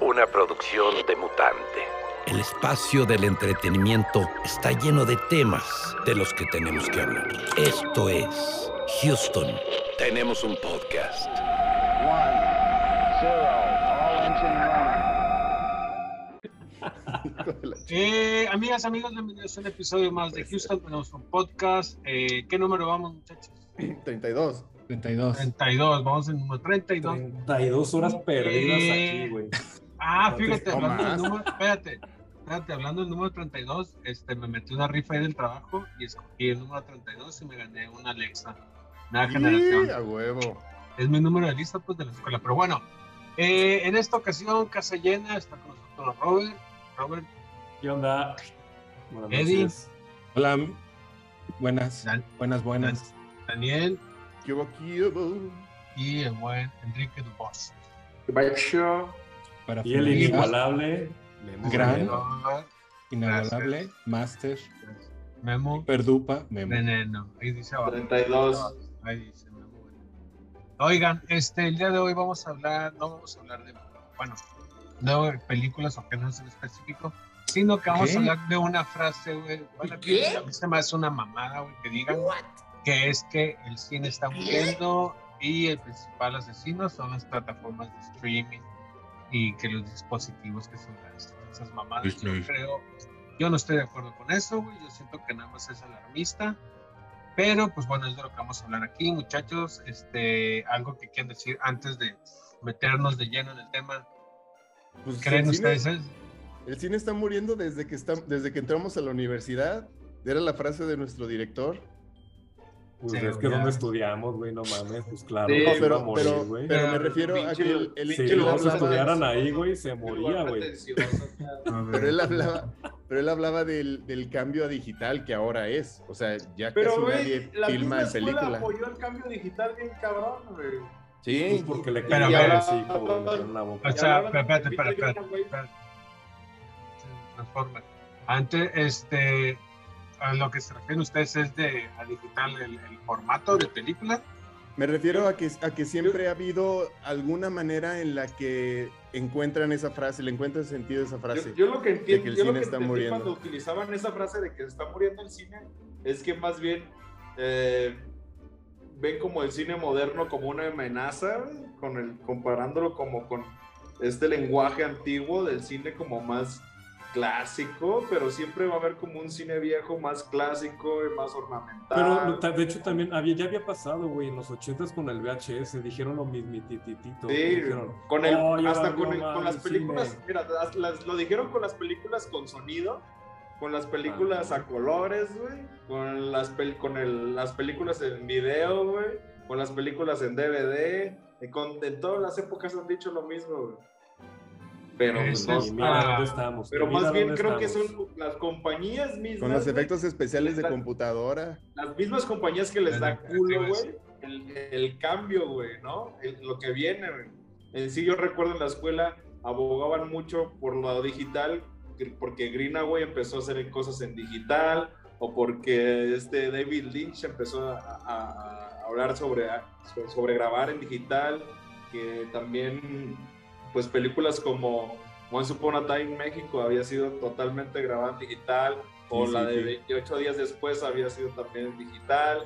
Una producción de mutante. El espacio del entretenimiento está lleno de temas de los que tenemos que hablar. Esto es Houston. Tenemos un podcast. Eh, amigas, amigos, bienvenidos a un episodio más de Houston. Tenemos un podcast. Eh, ¿Qué número vamos, muchachos? 32. 32. 32, vamos en número 32. 32 horas perdidas Eh, aquí, güey. Ah, No fíjate, hablando del número, espérate, espérate, hablando del número 32, este, me metí una rifa ahí del trabajo y escogí el número 32 y me gané una Alexa, nueva generación. A huevo. Es mi número de lista, pues, de la escuela. Pero bueno, eh, en esta ocasión, casa llena, está con nosotros Robert. Robert, ¿Qué onda? Buenas Eddie. Hola, buenas, Dan- buenas, buenas. Daniel ¿Qué hubo, qué hubo? y el buen Enrique Dubos. Para Y el inigualable. Memo. Gran. Inigualable, Master, Memo, Perdupa, Memo. Veneno. Ahí dice abajo. 32. Ahí dice Memo. Oigan, este, el día de hoy vamos a hablar, no vamos a hablar de, bueno, no de películas o géneros en específico, sino que vamos ¿Qué? a hablar de una frase, güey, bueno, que a mí se me hace una mamada, güey, que digan que es que el cine está muriendo y el principal asesino son las plataformas de streaming y que los dispositivos que son las- esas mamadas. Yo Disney. creo, yo no estoy de acuerdo con eso, güey, yo siento que nada más es alarmista. Pero, pues bueno, es de lo que vamos a hablar aquí, muchachos. Este, algo que quieran decir antes de meternos de lleno en el tema. Pues ¿Creen el, cine, ustedes? eh? el cine está muriendo desde que, está, desde que entramos a la universidad. Era la frase de nuestro director. Pues Sí, es que ya. donde estudiamos, güey, no mames, pues claro. Sí, No, se pero, iba a morir, pero, güey. pero me Pero, refiero a que el, el- Si los estudiaran ahí, güey, se moría, güey. pero él hablaba, pero él hablaba del, del cambio a digital que ahora es. O sea, ya Pero, casi güey, nadie la filma en película. apoyó el cambio digital bien cabrón, güey. Pues Sí, porque le Pero, pero- metieron la boca. O sea, espérate, espérate, espérate. Se transforma. Antes, este, a lo que se refieren ustedes es de a digital el, el formato de película. me refiero a que, a que siempre ha habido alguna manera en la que encuentran esa frase, le encuentran sentido a esa frase. Yo, yo lo que entiendo, que el yo lo cine que está entendí muriendo. cuando utilizaban esa frase de que se está muriendo el cine es que más bien eh, ven como el cine moderno como una amenaza, con el, comparándolo como con este lenguaje antiguo del cine como más clásico, pero siempre va a haber como un cine viejo más clásico y más ornamental. Pero de hecho también había, ya había pasado, güey, en los 80s con el VHS, dijeron lo mismititito. Sí, dijeron, con el, "Oh, hasta con, el- con las el películas, cine". mira, las- las- lo dijeron con las películas con sonido, con las películas Ah. a colores, güey, con las pel- con el- las películas en video, güey, con las películas en DVD, con, en todas las épocas han dicho lo mismo, güey. Pero, pues, Eso no- mira dónde estamos. pero más bien dónde creo que son las compañías mismas. Con los efectos especiales de La- computadora. las mismas compañías que les da culo, güey, el, el cambio, güey, ¿no? El- lo que viene, güey. En sí, yo recuerdo en la escuela abogaban mucho por lo digital, que- porque Greenaway empezó a hacer cosas en digital, o porque este David Lynch empezó a, a- a hablar sobre, sobre grabar en digital, que también, pues, películas como Once Upon a Time México había sido totalmente grabada en digital, o Sí, la sí, de sí. 28 días después había sido también en digital,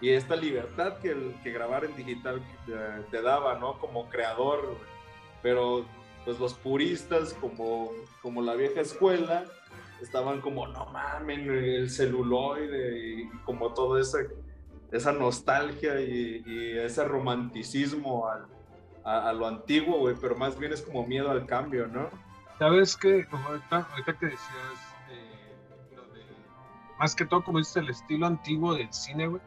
y esta libertad que, el- que grabar en digital te, te daba, ¿no? Como creador, pero pues los puristas, como, como la vieja escuela, estaban como, no mames, el celuloide, y como toda esa, esa nostalgia y, y ese romanticismo al- a, a lo antiguo, güey, pero más bien es como miedo al cambio, ¿no? ¿Sabes qué? Como ahorita, ahorita que decías eh, lo de, más que todo, como dices, el estilo antiguo del cine, güey,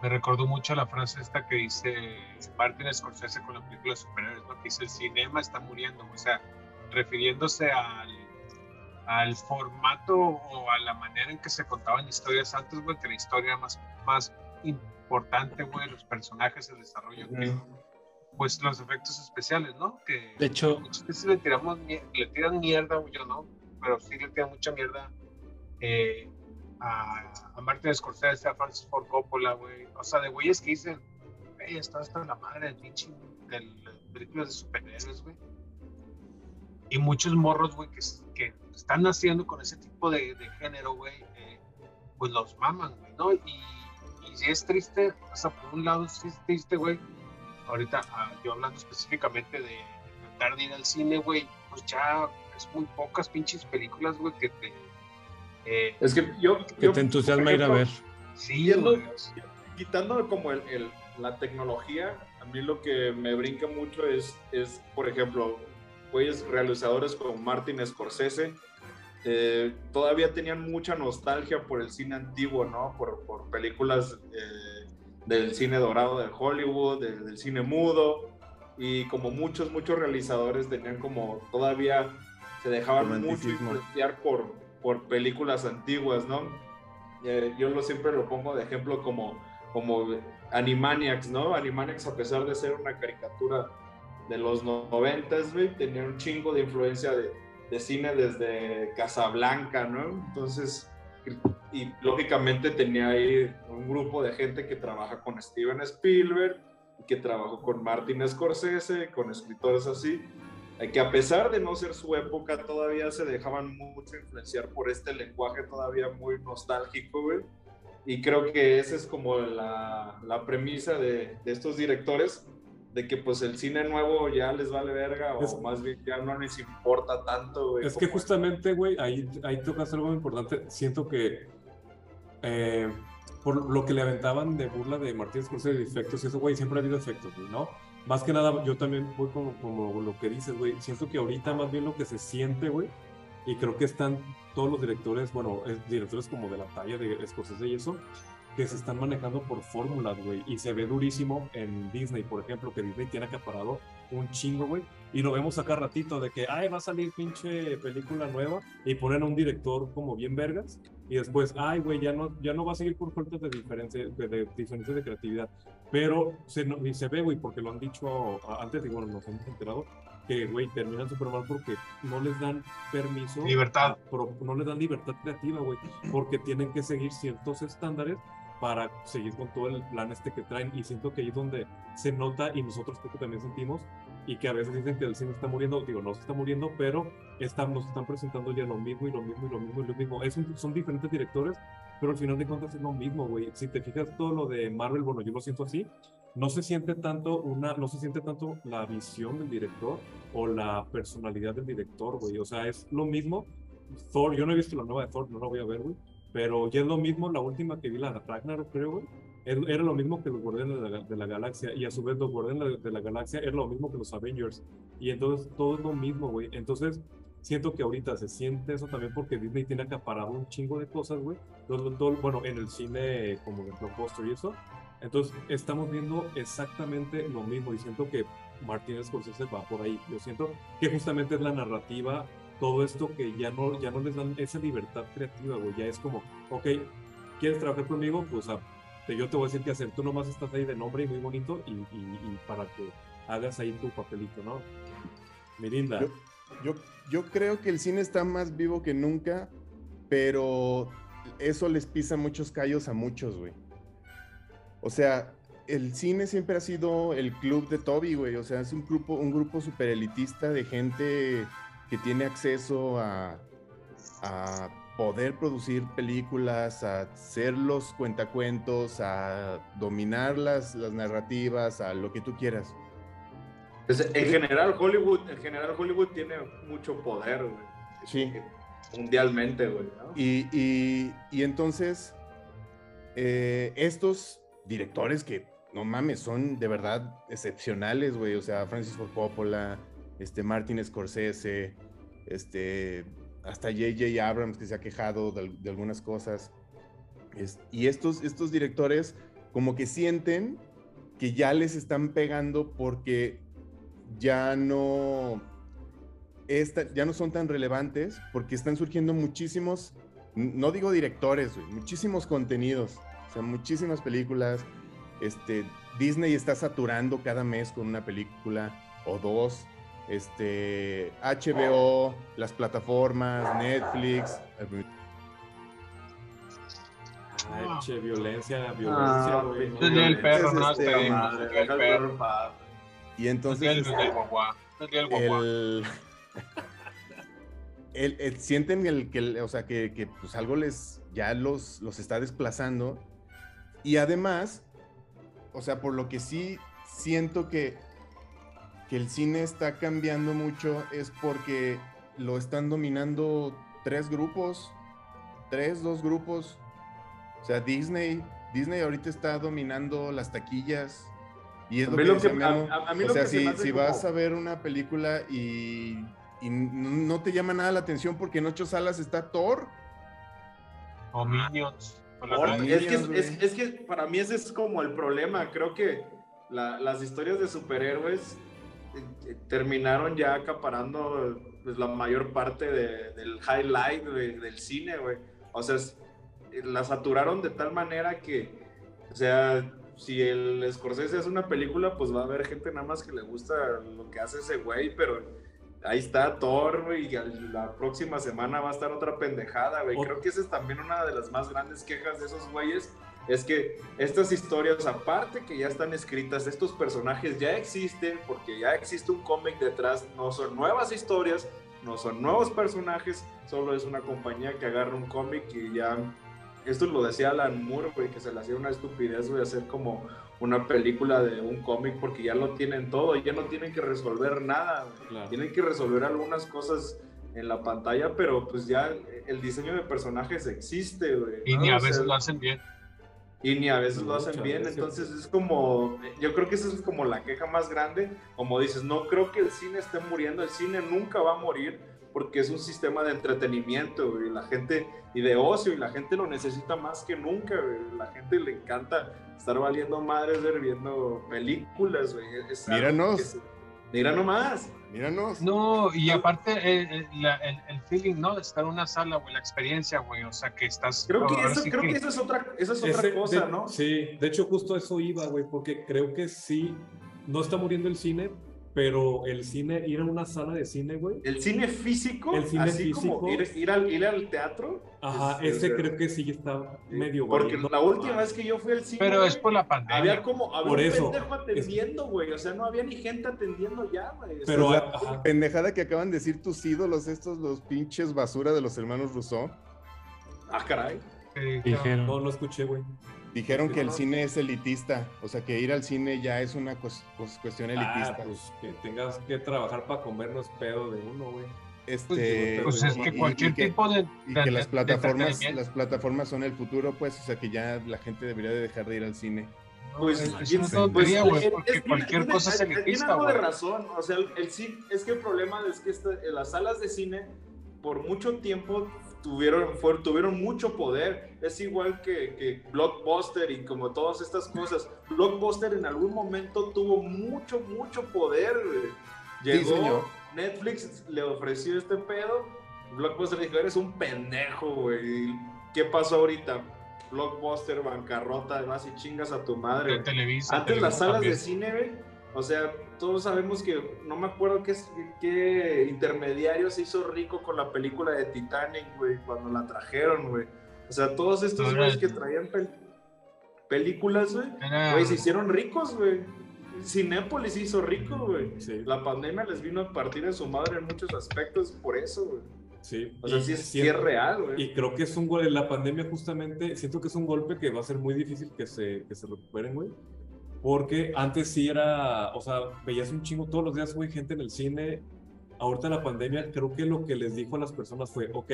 me recordó mucho la frase esta que dice Martin Scorsese con la película de superhéroes, ¿no? Que dice, el cinema está muriendo, o sea, refiriéndose al, al formato o a la manera en que se contaban historias antes, güey, que la historia más, más importante, güey, los personajes, el desarrollo, que, pues los efectos especiales, ¿no? Que De hecho, muchas veces le tiramos le tiran mierda, yo no, pero sí le tiran mucha mierda eh, a, a Martin Scorsese, a Francis Ford Coppola, güey. O sea, de güeyes que dicen, güey, está hasta la madre del pinche del, películas de superhéroes, güey. Y muchos morros, güey, que, que están naciendo con ese tipo de, de género, güey, eh, pues los maman, güey, ¿no? Y, y sí es triste, o sea, por un lado sí es triste, güey. Ahorita, ah, yo hablando específicamente de tratar de ir al cine, güey, pues ya es muy pocas pinches películas, güey, que te... eh, Es que yo. Que yo, te entusiasma ir a ver. sí, güey, quitando como el, el- la tecnología, a mí lo que me brinca mucho es, es por ejemplo, güeyes realizadores como Martin Scorsese, eh, todavía tenían mucha nostalgia por el cine antiguo, ¿no? Por, por películas eh, del cine dorado de Hollywood, de- del cine mudo, y como muchos, muchos realizadores tenían como todavía se dejaban mucho influenciar por, por películas antiguas, ¿no? Eh, yo lo siempre lo pongo de ejemplo como, como Animaniacs, ¿no? Animaniacs, a pesar de ser una caricatura de los noventas, tenía un chingo de influencia de, de cine desde Casablanca, ¿no? Entonces, y lógicamente tenía ahí un grupo de gente que trabaja con Steven Spielberg, que trabajó con Martin Scorsese, con escritores así, eh, que a pesar de no ser su época, todavía se dejaban mucho influenciar por este lenguaje todavía muy nostálgico. Y creo que esa es como la, la premisa de estos directores, de que pues el cine nuevo ya les vale verga, o Es- más bien ya no les importa tanto, güey. Es que justamente, güey, ahí, ahí tocas algo muy importante. Siento que eh, por lo que le aventaban de burla de Martín Scorsese de efectos y eso, güey, siempre ha habido efectos, güey, ¿no? Más que nada, yo también voy como, como lo que dices, güey. Siento que ahorita más bien lo que se siente, güey, y creo que están todos los directores, bueno, directores como de la talla de Scorsese y eso, que se están manejando por fórmulas, güey, y se ve durísimo en Disney, por ejemplo, que Disney tiene acaparado un chingo, güey, y lo vemos acá ratito de que, ay, va a salir pinche película nueva y ponen a un director como bien vergas y después, ay, güey, ya no, ya no va a seguir por falta de diferencia, de, de diferencias de creatividad. Pero se, no- y se ve, güey, porque lo han dicho a- antes y bueno, nos hemos enterado que, güey, terminan súper mal porque no les dan permiso. Libertad. pro- no les dan libertad creativa, güey, porque tienen que seguir ciertos estándares para seguir con todo el plan este que traen y siento que ahí es donde se nota y nosotros creo que también sentimos y que a veces dicen que el cine está muriendo, digo, no se está muriendo, pero están, nos están presentando ya lo mismo y lo mismo y lo mismo y lo mismo. Es un- son diferentes directores, pero al final de cuentas es lo mismo, güey. Si te fijas todo lo de Marvel, bueno, yo lo siento así, no se siente tanto una, no se siente tanto la visión del director o la personalidad del director, güey. O sea, es lo mismo. Thor, yo no he visto la nueva de Thor, no la voy a ver, güey. Pero ya es lo mismo, la última que vi, la de Ragnarok, creo, güey. es- Era lo mismo que los Guardianes de la, de la Galaxia. Y a su vez, los Guardianes de la Galaxia era lo mismo que los Avengers. Y entonces todo es lo mismo, güey. Entonces, siento que ahorita se siente eso también porque Disney tiene acaparado un chingo de cosas, güey. Bueno, en el cine como de blockbuster y eso. Entonces, estamos viendo exactamente lo mismo y siento que Martin Scorsese va por ahí. Yo siento que justamente es la narrativa, todo esto que ya no, ya no les dan esa libertad creativa, güey. Ya es como, ok, ¿quieres trabajar conmigo? Pues ah, te- yo te voy a decir qué hacer. Tú nomás estás ahí de nombre y muy bonito y para que hagas ahí tu papelito, ¿no? Mirinda. Yo, yo, yo creo que el cine está más vivo que nunca, pero eso les pisa muchos callos a muchos, güey. O sea, el cine siempre ha sido el club de Toby, güey. O sea, es un grupo, un grupo super elitista de gente que tiene acceso a, a poder producir películas, a ser los cuentacuentos, a dominar las, las narrativas, a lo que tú quieras. Pues, en general, Hollywood, en general, Hollywood tiene mucho poder, güey. Sí. Mundialmente, güey. ¿no? Y, y- y entonces, eh, estos directores que, no mames, son de verdad excepcionales, güey. O sea, Francis Ford Coppola, este, Martin Scorsese, este, hasta J.J. Abrams que se ha quejado de, al- de algunas cosas. Y estos, estos directores como que sienten que ya les están pegando porque ya no, esta- ya no son tan relevantes porque están surgiendo muchísimos, no digo directores, muchísimos contenidos, o sea, muchísimas películas. Este, Disney está saturando cada mes con una película o dos. Este, HBO, las plataformas, Netflix. Ay, che, violencia, violencia, Ah, güey. no el perro, no, este. Madre, el perro. paz. Y entonces. El el, el- el- sienten el, que, el- o sea, que, que, pues algo les ya los, los está desplazando. Y además, o sea, por lo que sí siento que, que el cine está cambiando mucho es porque lo están dominando tres grupos, tres, dos grupos. O sea, Disney, Disney ahorita está dominando las taquillas. Y es A lo mí que lo que- Memo. a- a- a mí o lo sea, que se si, como- vas a ver una película y, y no te llama nada la atención porque en ocho salas está Thor, O Minions. es, que, es, güey. es- es que para mí ese es como el problema. Creo que la- las historias de superhéroes terminaron ya acaparando pues, la mayor parte de- del highlight güey, del cine, güey. O sea, es- eh, la saturaron de tal manera que, o sea, si el Scorsese hace una película, pues va a haber gente nada más que le gusta lo que hace ese güey, pero ahí está Thor, güey, y la próxima semana va a estar otra pendejada, güey. Creo que esa es también una de las más grandes quejas de esos güeyes, es que estas historias, aparte que ya están escritas, estos personajes ya existen, porque ya existe un cómic detrás, no son nuevas historias, no son nuevos personajes, solo es una compañía que agarra un cómic y ya... Esto lo decía Alan Moore, güey, que se le hacía una estupidez, güey, hacer como una película de un cómic porque ya lo tienen todo y ya no tienen que resolver nada. Claro. Tienen que resolver algunas cosas en la pantalla, pero pues ya el diseño de personajes existe, güey. Y ni a O sea, veces lo hacen bien. Y ni a veces lo hacen Muchas bien, veces. entonces es como, yo creo que esa es como la queja más grande, como dices, no creo que el cine esté muriendo, el cine nunca va a morir porque es un sistema de entretenimiento y la gente y de ocio y la gente lo necesita más que nunca, la gente le encanta estar valiendo madres ver, viendo películas, güey. Es Míranos. que se- Mira nomás. Míranos. No, y aparte eh, eh, el, el feeling, ¿no? De estar en una sala, güey, la experiencia, güey. O sea, que estás. Creo que, eso, creo que esa es otra, esa es otra Ese- cosa, de- ¿no? Sí, de hecho justo a eso iba, güey, porque creo que sí, no está muriendo el cine, pero el cine, ir a una sala de cine, güey, El cine físico, El cine así como físico. ir, ir al, ir al teatro. ajá, es- ese es- creo que sí está medio Porque la última vez que yo fui al cine. Pero es por la pandemia. Había como, había Por un eso, pendejo atendiendo, güey. O sea, no había ni gente atendiendo ya, güey. Pero, o sea, ajá, Pendejada que acaban de decir tus ídolos, estos, los pinches basura de los hermanos Rousseau. ah, caray. Sí, claro. Dijeron. no lo escuché, güey. Dijeron que el No. cine es elitista, o sea que ir al cine ya es una cues- cues- cuestión elitista. Ah, pues que tengas que trabajar para comer no es pedo de uno, güey. este, Pues es y- que cualquier y que- tipo de. y de- que las plataformas, las plataformas son el futuro, pues, o sea que ya la gente debería de dejar de ir al cine. Pues, es, es bien- pues, tontería, güey, es- porque es- cualquier tiene- cosa es tiene elitista, algo de razón. O sea, el, el es que el problema es que esta- las salas de cine por mucho tiempo tuvieron, fue- tuvieron mucho poder. Es igual que, que Blockbuster y como todas estas cosas. Blockbuster en algún momento tuvo mucho, mucho poder. Llegó, señor. Netflix le ofreció este pedo. Blockbuster dijo, eres un pendejo, güey. ¿Qué pasó ahorita? Blockbuster, bancarrota, vas y chingas a tu madre. Televisa. Antes las salas también. de cine, güey, o sea, todos sabemos que, no me acuerdo qué, qué intermediario se hizo rico con la película de Titanic, güey, cuando la trajeron, güey. O sea, todos estos güeyes que traían pel- películas, güey, güey, se hicieron ricos, güey. Cinépolis se hizo rico, güey. Sí, La pandemia les vino a partir de su madre en muchos aspectos por eso, güey. sí. O sea, sí es, sí siento- es real, güey. Y creo que es un golpe, la pandemia justamente, siento que es un golpe que va a ser muy difícil que se, que se recuperen, güey. Porque antes sí era, o sea, veías un chingo todos los días, güey, gente en el cine. Ahorita la pandemia, creo que lo que les dijo a las personas fue, ok,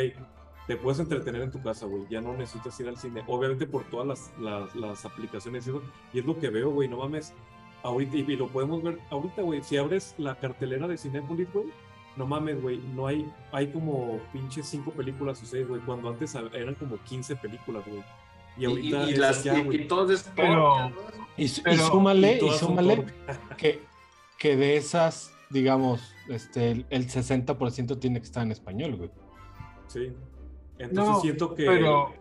te puedes entretener en tu casa, güey, ya no necesitas ir al cine. Obviamente por todas las, las, las aplicaciones y eso, y es lo que veo, güey, no mames. Ahorita, y lo podemos ver ahorita, güey, si abres la cartelera de Cinépolis, güey, no mames, güey, no hay, hay como pinches cinco películas o seis, güey, cuando antes eran como 15 películas, güey. Y Y, ahorita y es las, ya, y, es Pero-. Y, Pero- súmale, y todas súmale que, que de esas, digamos, este, el, el 60% tiene que estar en español, güey. Sí. Entonces No, siento que pero,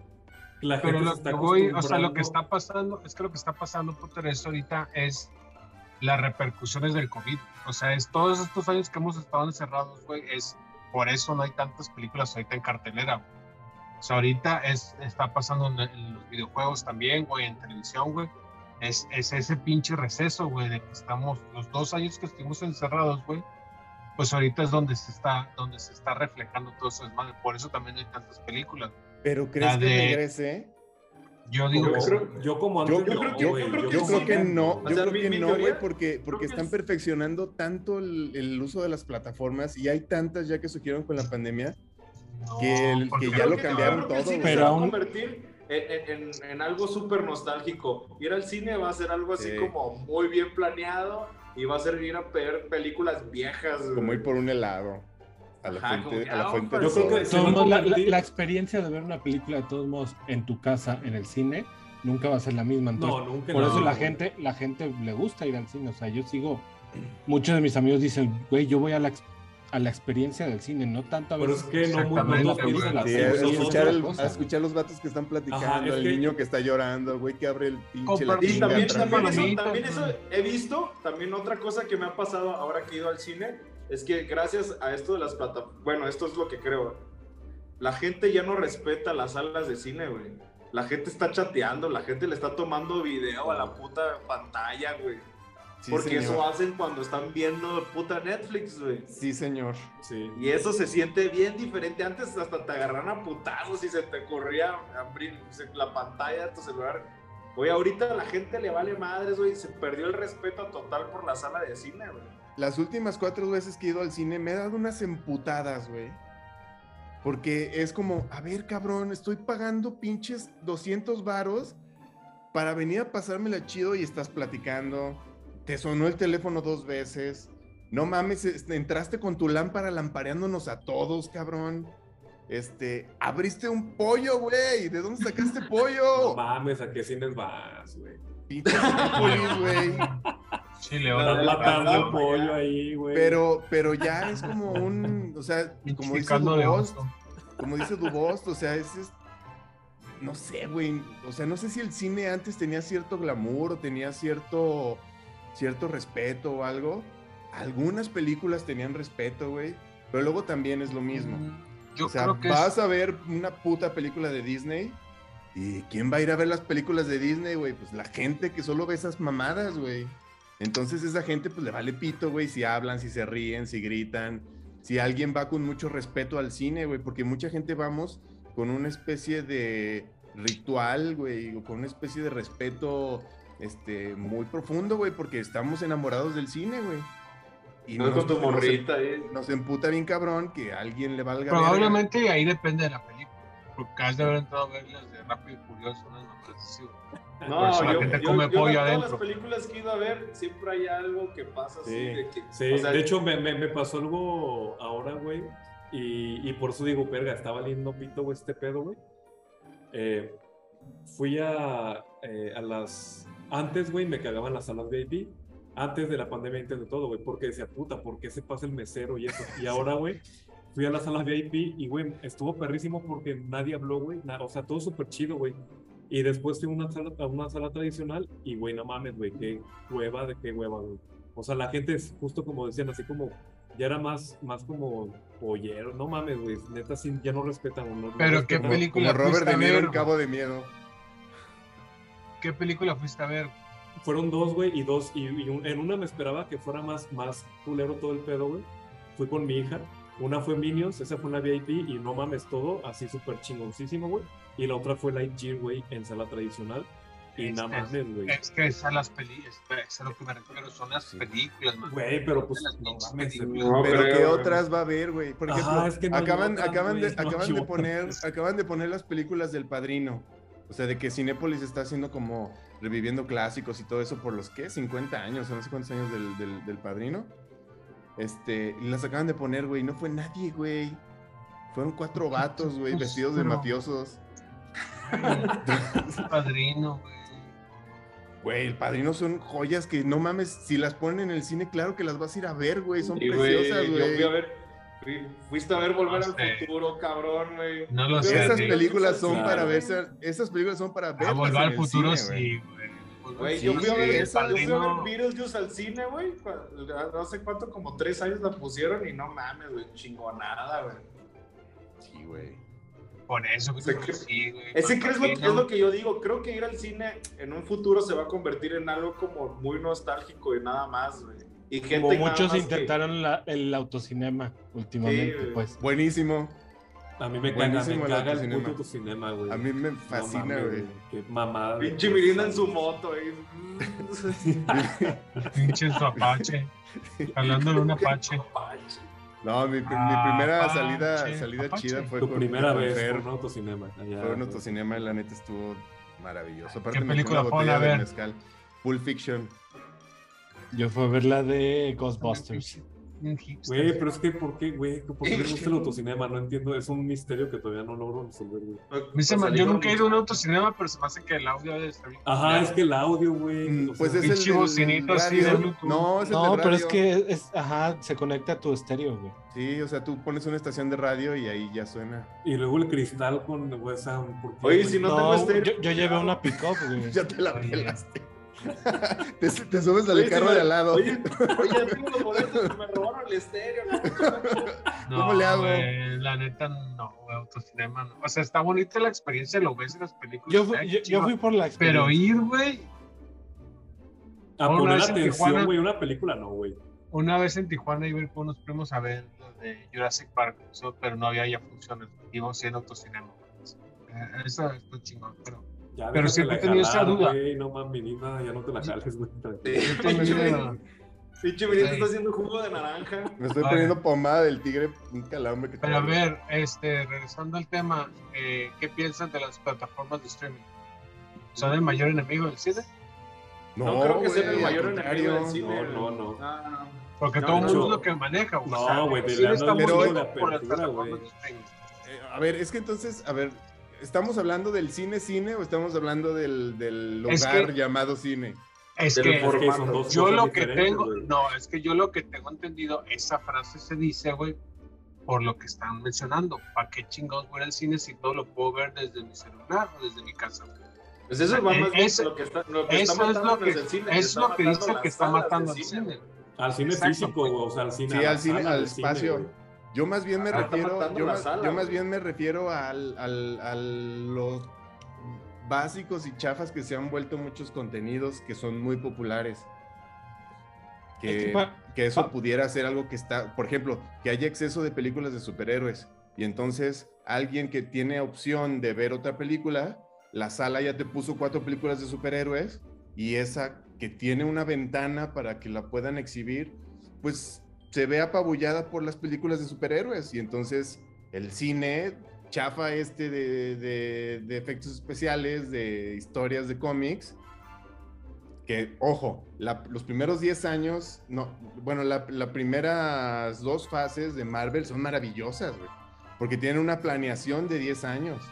la gente pero lo está que voy, o sea, lo que está pasando, es que lo que está pasando, por eso ahorita es las repercusiones del COVID. O sea, es todos estos años que hemos estado encerrados, güey, es por eso no hay tantas películas ahorita en cartelera, güey. O sea, ahorita es, está pasando en, en los videojuegos también, güey, en televisión, güey. es, es ese pinche receso, güey, de que estamos, los dos años que estuvimos encerrados, güey, pues ahorita es donde se está, donde se está reflejando todo eso desmadre. Por eso también hay tantas películas. Pero crees La que de- regrese? Yo digo Yo, que creo, yo como antes Yo, yo no, creo que- güey, yo creo Yo sí, creo que ¿no? yo creo que no, güey, porque, porque que están es- perfeccionando tanto el, el uso de las plataformas y hay tantas ya que surgieron con la pandemia que el- que ya lo que- cambiaron todo, cine Pero se va a aún- convertir en, en- en algo súper nostálgico. Ir al cine va a ser algo así Sí. como muy bien planeado y va a ser ir a ver películas viejas. como güey. ir por un helado a la Ajá, fuente, a la ah, fuente Yo creo que modos, la, la- la experiencia de ver una película de todos modos en tu casa, en el cine, nunca va a ser la misma. Entonces, No, nunca. por no, eso la güey. gente, la gente le gusta ir al cine. O sea, yo sigo, muchos de mis amigos dicen, güey, yo voy a la, a la experiencia del cine, no tanto a ver. Pero es que no. Sí, escuchar el- cosa, a escuchar los vatos que están platicando, Ajá, es el que- niño que está llorando, el güey que abre el pinche la Y también, también, eso, también eso he visto, también otra cosa que me ha pasado ahora que he ido al cine, es que gracias a esto de las plataformas, bueno, esto es lo que creo, la gente ya no respeta las salas de cine, güey. La gente está chateando, la gente le está tomando video a la puta pantalla, güey. Sí, Porque señor. eso hacen cuando están viendo puta Netflix, güey. Sí, señor. Sí. Y eso se siente bien diferente. Antes hasta te agarran a putazos y se te ocurría abrir la pantalla de tu celular. Oye, ahorita a la gente le vale madres, güey. Se perdió el respeto total por la sala de cine, güey. Las últimas cuatro veces que he ido al cine me he dado unas emputadas, güey. Porque es como, a ver, cabrón, estoy pagando pinches 200 varos para venir a pasármela chido y estás platicando. Te sonó el teléfono dos veces. No mames, entraste con tu lámpara lampareándonos a todos, cabrón. Este, abriste un pollo, güey. ¿De dónde sacaste No pollo? mames, ¿a qué cines vas, güey? Pinche güey. Sí, La- la- el pollo ahí, güey. Pero, pero ya es como un, o sea, como dice de Dubost, como dice Dubost, o sea, es, es- no sé, güey, o sea, no sé si el cine antes tenía cierto glamour o tenía cierto, cierto respeto o algo. Algunas películas tenían respeto, güey, pero luego también es lo mismo. Yo o sea, creo que vas es, a ver una puta película de Disney y ¿quién va a ir a ver las películas de Disney, güey? Pues la gente que solo ve esas mamadas, güey. Entonces esa gente pues le vale pito, güey, si hablan, si se ríen, si gritan, si alguien va con mucho respeto al cine, güey, porque mucha gente vamos con una especie de ritual, güey, o con una especie de respeto este muy profundo, güey, porque estamos enamorados del cine, güey. Y No con tu nos- nos- morrita ahí. nos emputa bien cabrón que a alguien le valga verga. probablemente ahí depende de la película. Porque has de haber entrado a ver las de Rápido y Furioso, así, güey. Por No, la yo, gente yo- come yo pollo en todas adentro. las películas que he ido a ver, siempre hay algo que pasa así. Sí. de que, Sí, o sea, de hecho me, me, me pasó algo ahora, güey. Y, y por eso digo, verga, estaba lindo pito, güey, este pedo, güey. Eh, fui a, eh, a las... Antes, güey, me cagaban las salas VIP. Antes de la pandemia, antes de todo, güey. Porque decía, puta, ¿por qué se pasa el mesero y eso? Y ahora, güey, fui a las salas VIP y, güey, estuvo perrísimo porque nadie habló, güey. O sea, todo súper chido, güey. Y después fui a una sala, a una sala tradicional y, güey, no mames, güey, qué hueva de qué hueva, güey. O sea, la gente es justo como decían, así como, ya era más, más como pollero, no mames, güey, neta, sí, ya no respetan. No, no Pero qué respetan. película Como Robert De Niro en Cabo de Miedo. ¿Qué película fuiste a ver? Fueron dos, güey, y dos, y, y un- en una me esperaba que fuera más, más culero todo el pedo, güey. Fui con mi hija, una fue Minions, esa fue una VIP, y no mames todo, así súper chingoncísimo, güey. Y la otra fue Lightyear, güey, en sala tradicional. Y Es nada que- mames, güey. Es que esas las películas, es a lo que me refiero, son las Sí. películas. Güey, pero pues, Las no mames. No, Pero creo, ¿qué güey. otras va a haber, güey? Por Ajá, ejemplo, es que no acaban, de, acaban de poner, acaban de poner las películas del Padrino. O sea, de que Cinépolis está haciendo como reviviendo clásicos y todo eso por los ¿qué? 50 años o no sé cuántos años del, del, del Padrino. Este, y las acaban de poner, güey. No fue nadie, güey. Fueron cuatro vatos, güey, vestidos de mafiosos. Padrino, güey. Güey, el Padrino son joyas que no mames, si las ponen en el cine, claro que las vas a ir a ver, güey. Son y, güey, preciosas, yo fui a güey. ver, fuiste a ver Volver No al sé. Futuro, cabrón, güey. No lo sé, Esas películas son Claro. para verse, esas películas son para A verlas volver en al futuro, sí, güey. Güey, Sí, yo fui a ver sí, esa, yo fui a ver. Beetlejuice al cine, güey. No sé cuánto, como tres años la pusieron y no mames, güey, chingonada, güey. Sí, güey. Por eso, Ese güey, que- sí, güey. Ese con que es lo, es lo que yo digo. Creo que ir al cine en un futuro se va a convertir en algo como muy nostálgico y nada más, güey. Y gente Como muchos más que- intentaron la- el autocinema últimamente, Sí, pues. Buenísimo. A mí me caga, me el caga el autocinema. puto autocinema, güey. A mí me No fascina, mames, güey. Qué mamada. Pinche. Mirinda en su moto, ahí. Pinche su Apache. Hablando de un Apache. No, mi, mi primera Apache, salida, salida Apache. chida fue Tu con, primera con vez Fer. un autocinema. allá, Fue un güey. autocinema y la neta estuvo maravilloso. Aparte ¿Qué me película una fueron a botella de mezcal. Pulp Fiction. Yo fui a ver la de Ghostbusters. Güey, pero es que, ¿por qué, güey? ¿Por qué le gusta el autocinema? No entiendo, es un misterio que todavía no logro resolver, güey. Se me- yo nunca he ido a un autocinema, pero se me hace que el audio debe estar bien. Ajá, es que el audio, güey. Mm, Pues es el bocinito así de. Bluetooth. No, es el No, pero es que es, ajá, se conecta a tu estéreo, güey. Sí, o sea, tú pones una estación de radio y ahí ya suena. Y luego el cristal con güey, sound. ¿por qué, Oye, si no tengo estéreo, yo, llevé una pick-up, güey. Ya te la pelaste. te, te subes al Oye, carro me- de al lado. Oye, oye, tengo los boletos, me robaron el estéreo. ¿no? No, ¿Cómo le hago? la neta, no, güey, autocinema no. O sea, está bonita la experiencia, lo ves en las películas. Yo, fui- yo, yo chido, fui por la Pero experiencia. ir, güey, A una poner vez en atención, Tijuana- güey, una película no, güey. una vez en Tijuana iba a ir con unos primos a ver lo de Jurassic Park, eso, pero no había ya funciones. Íbamos en autocinema. Eh, Eso está chingón, pero. Ya Pero siempre he tenido esa duda. güey, No mames, ni nada, ya no te la jales, güey. Pinche Mirinda está haciendo jugo de naranja. Me estoy poniendo pomada del tigre, un calambre que Pero a ver, este, regresando al tema, eh, ¿qué piensan de las plataformas de streaming? ¿Son el mayor enemigo del cine? No, creo que sea güey, el mayor enemigo del cine. No, no, no. Ah, Porque No, todo el mundo es lo que maneja. güey. No, O sea, güey, de por las apertura, plataformas güey. de streaming. Eh, a ver, es que entonces, a ver, ¿estamos hablando del cine cine o estamos hablando del, del Es lugar que- llamado cine? Es que Es que son dos yo lo que tengo, no, es que yo lo que tengo entendido, esa frase se dice, güey, por lo que están mencionando. ¿Para qué chingados voy al cine si todo lo puedo ver desde mi celular o desde mi casa? Pues eso va más bien eso- lo que está, lo que está Eso es matando lo que, desde el cine. eso es está lo que dice que está matando al cine. Al cine Exacto. físico, o sea, al cine. Sí, al cine, al cine, espacio. Yo más bien me Ah, refiero, yo más, sala, yo más güey. bien me refiero al, al, a los básicos y chafas que se han vuelto muchos contenidos que son muy populares. Es Que, que pa- que eso pa- pudiera ser algo que está, por ejemplo, que haya exceso de películas de superhéroes y entonces alguien que tiene opción de ver otra película, la sala ya te puso cuatro películas de superhéroes y esa que tiene una ventana para que la puedan exhibir, pues se ve apabullada por las películas de superhéroes y entonces el cine chafa este de, de- efectos especiales, de historias de cómics, que, ojo, la- los primeros 10 años, no, bueno, la- las primeras dos fases de Marvel son maravillosas, porque tienen una planeación de 10 años.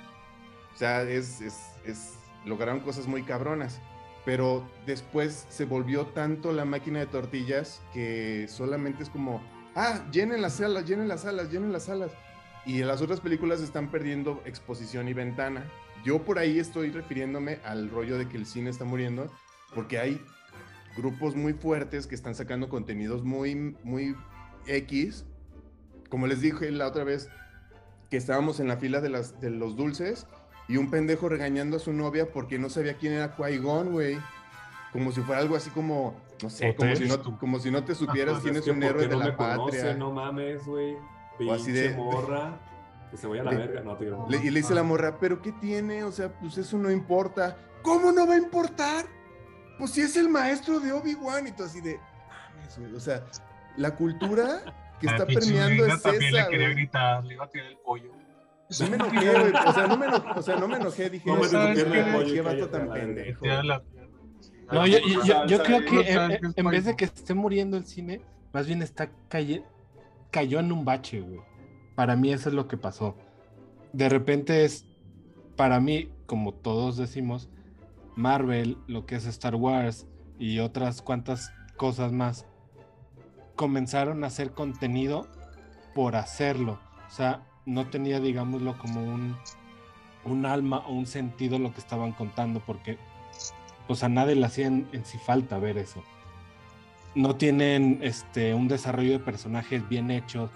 O sea, es, es, es- lograron cosas muy cabronas. Pero después se volvió tanto la máquina de tortillas que solamente es como, ah, llenen las salas, llenen las salas, llenen las salas. Y las otras películas están perdiendo exposición y ventana. Yo por ahí estoy refiriéndome al rollo de que el cine está muriendo, porque hay grupos muy fuertes que están sacando contenidos muy, muy X. Como les dije la otra vez, que estábamos en la fila de, las, de los dulces y un pendejo regañando a su novia porque no sabía quién era Qui-Gon, güey. Como si fuera algo así como, no sé, como si, no, como si no te supieras quién es es que un ¿por héroe de no la me conoce? patria. No mames, güey. O así de- morra. Que se vaya a la Le- verga. No, te digo. Le- y le dice la morra, ¿pero qué tiene? O sea, pues eso no importa. ¿Cómo no va a importar? Pues si es el maestro de Obi-Wan y tú así de, mames, güey. O sea, la cultura que Ah, está permeando es esa, le quería güey. gritar, le iba a tirar el pollo. No me enojé, güey. O sea, no me enojé, o sea, no me enojé. Dije, No me "Ay, enojé, qué, güey, qué vato cállate a tan la verga". pendejo. Tira la- No, yo, yo, yo- yo salsa creo que no en, vez de que esté muriendo el cine, más bien está calle, cayó en un bache, güey. Para mí eso es lo que pasó. De repente es, para mí, como todos decimos, Marvel, lo que es Star Wars y otras cuantas cosas más, comenzaron a hacer contenido por hacerlo. O sea, no tenía, digámoslo, como un, un alma o un sentido lo que estaban contando, porque pues a nadie le hacía en, sí falta ver eso. No tienen este, un desarrollo de personajes bien hechos.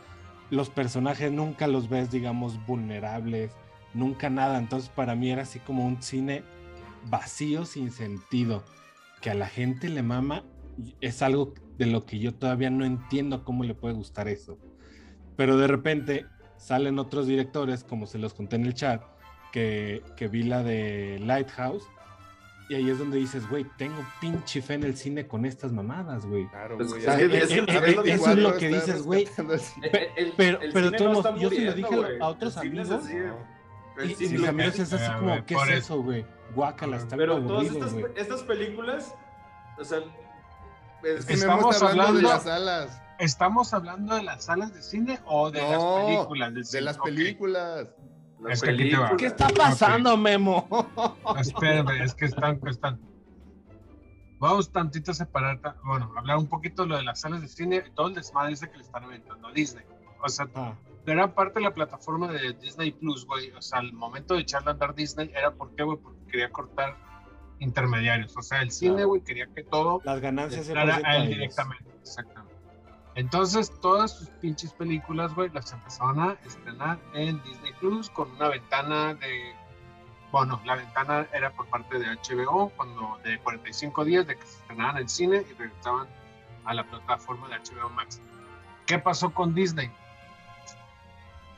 Los personajes nunca los ves, digamos, vulnerables. nunca nada. Entonces para mí era así como un cine vacío, sin sentido, que a la gente le mama. Es algo de lo que yo todavía no entiendo cómo le puede gustar eso. Pero de repente salen otros directores, como se los conté en el chat, que, que vi la de Lighthouse. Y ahí es donde dices, güey, tengo pinche fe en el cine con estas mamadas, güey. Claro, güey. es es- es eso es lo que dices, güey. Pero- el pero no está yo se lo dije a otros El amigos. así, el Y, mis amigos es así como, ¿qué es eso. güey? Guácala, está Pero todas estas, películas, o sea, Es que Estamos hablando de las salas. ¿Estamos hablando de las salas de cine o de No, las películas? De cine? las películas. las Es que películas. ¿Qué está pasando, Memo? Espérenme, es que están, están. Vamos tantito a separar, bueno, hablar un poquito de lo de las salas de cine, todo el desmadre ese que le están aventando a Disney. O sea, Ah, gran parte de la plataforma de Disney Plus, güey, o sea, al momento de echarle a andar Disney era por qué, güey, porque quería cortar intermediarios. O sea, el cine, Claro. güey, quería que todo las ganancias se a él directamente. Exactamente. Entonces, todas sus pinches películas, güey, las empezaron a estrenar en Disney Plus con una ventana de. Bueno, la ventana era por parte de HBO, cuando de 45 días de que se estrenaban en cine y regresaban a la plataforma de HBO Max. ¿Qué pasó con Disney?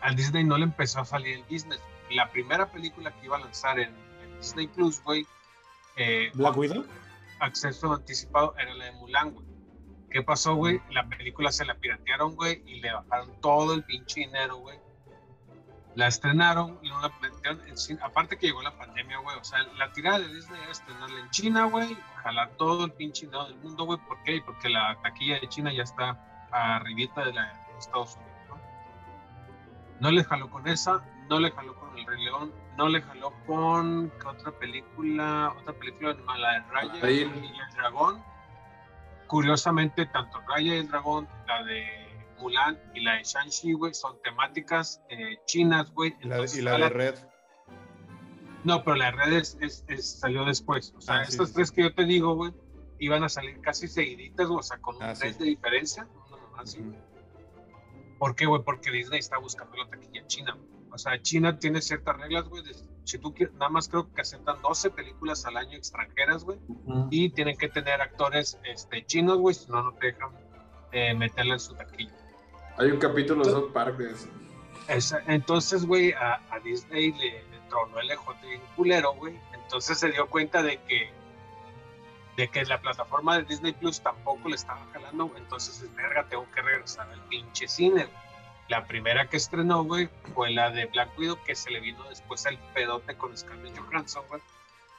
Al Disney no le empezó a salir el business. La primera película que iba a lanzar en, en Disney Plus, güey, eh, ¿Black Widow? acceso anticipado era la de Mulan, güey. ¿Qué pasó, güey? La película se la piratearon, güey, y le bajaron todo el pinche dinero, güey. La estrenaron, y no la metieron en cine. Aparte que llegó la pandemia, güey. O sea, la tirada de Disney era estrenarla en China, güey. Jalar todo el pinche dinero del mundo, güey. ¿Por qué? Porque la taquilla de China ya está arribita de la de Estados Unidos, ¿no? No le jaló con esa, no le jaló con El Rey León, no le jaló con ¿qué otra película, otra película animada, la de Raya y el Dragón. Curiosamente, tanto Raya y el Dragón, la de Mulan y la de Shang-Chi, güey, son temáticas eh, chinas, güey. Y la, y de Red. No, pero la de Red es, es- es- salió después. O sea, Ah, estas sí, tres que yo te digo, güey, iban a salir casi seguiditas, o sea, con un Ah, sí. de diferencia. mamá así. Ujú. ¿Por qué, güey? Porque Disney está buscando la taquilla china. O sea, China tiene ciertas reglas, güey. de- Si tú quieres, nada más creo que aceptan 12 películas al año extranjeras, güey. Y tienen que tener actores este, chinos, güey. Si no, no te dejan eh, meterla en su taquilla. Hay un capítulo de South Park de eso. Esa- entonces, güey, a, a Disney le, le tronó el ejote bien culero, güey. Entonces se dio cuenta de que de que la plataforma de Disney Plus tampoco le estaba jalando, entonces es verga, tengo que regresar al pinche cine, güey. La primera que estrenó, güey, fue la de Black Widow, que se le vino después el pedote con Scarlett Johansson, güey.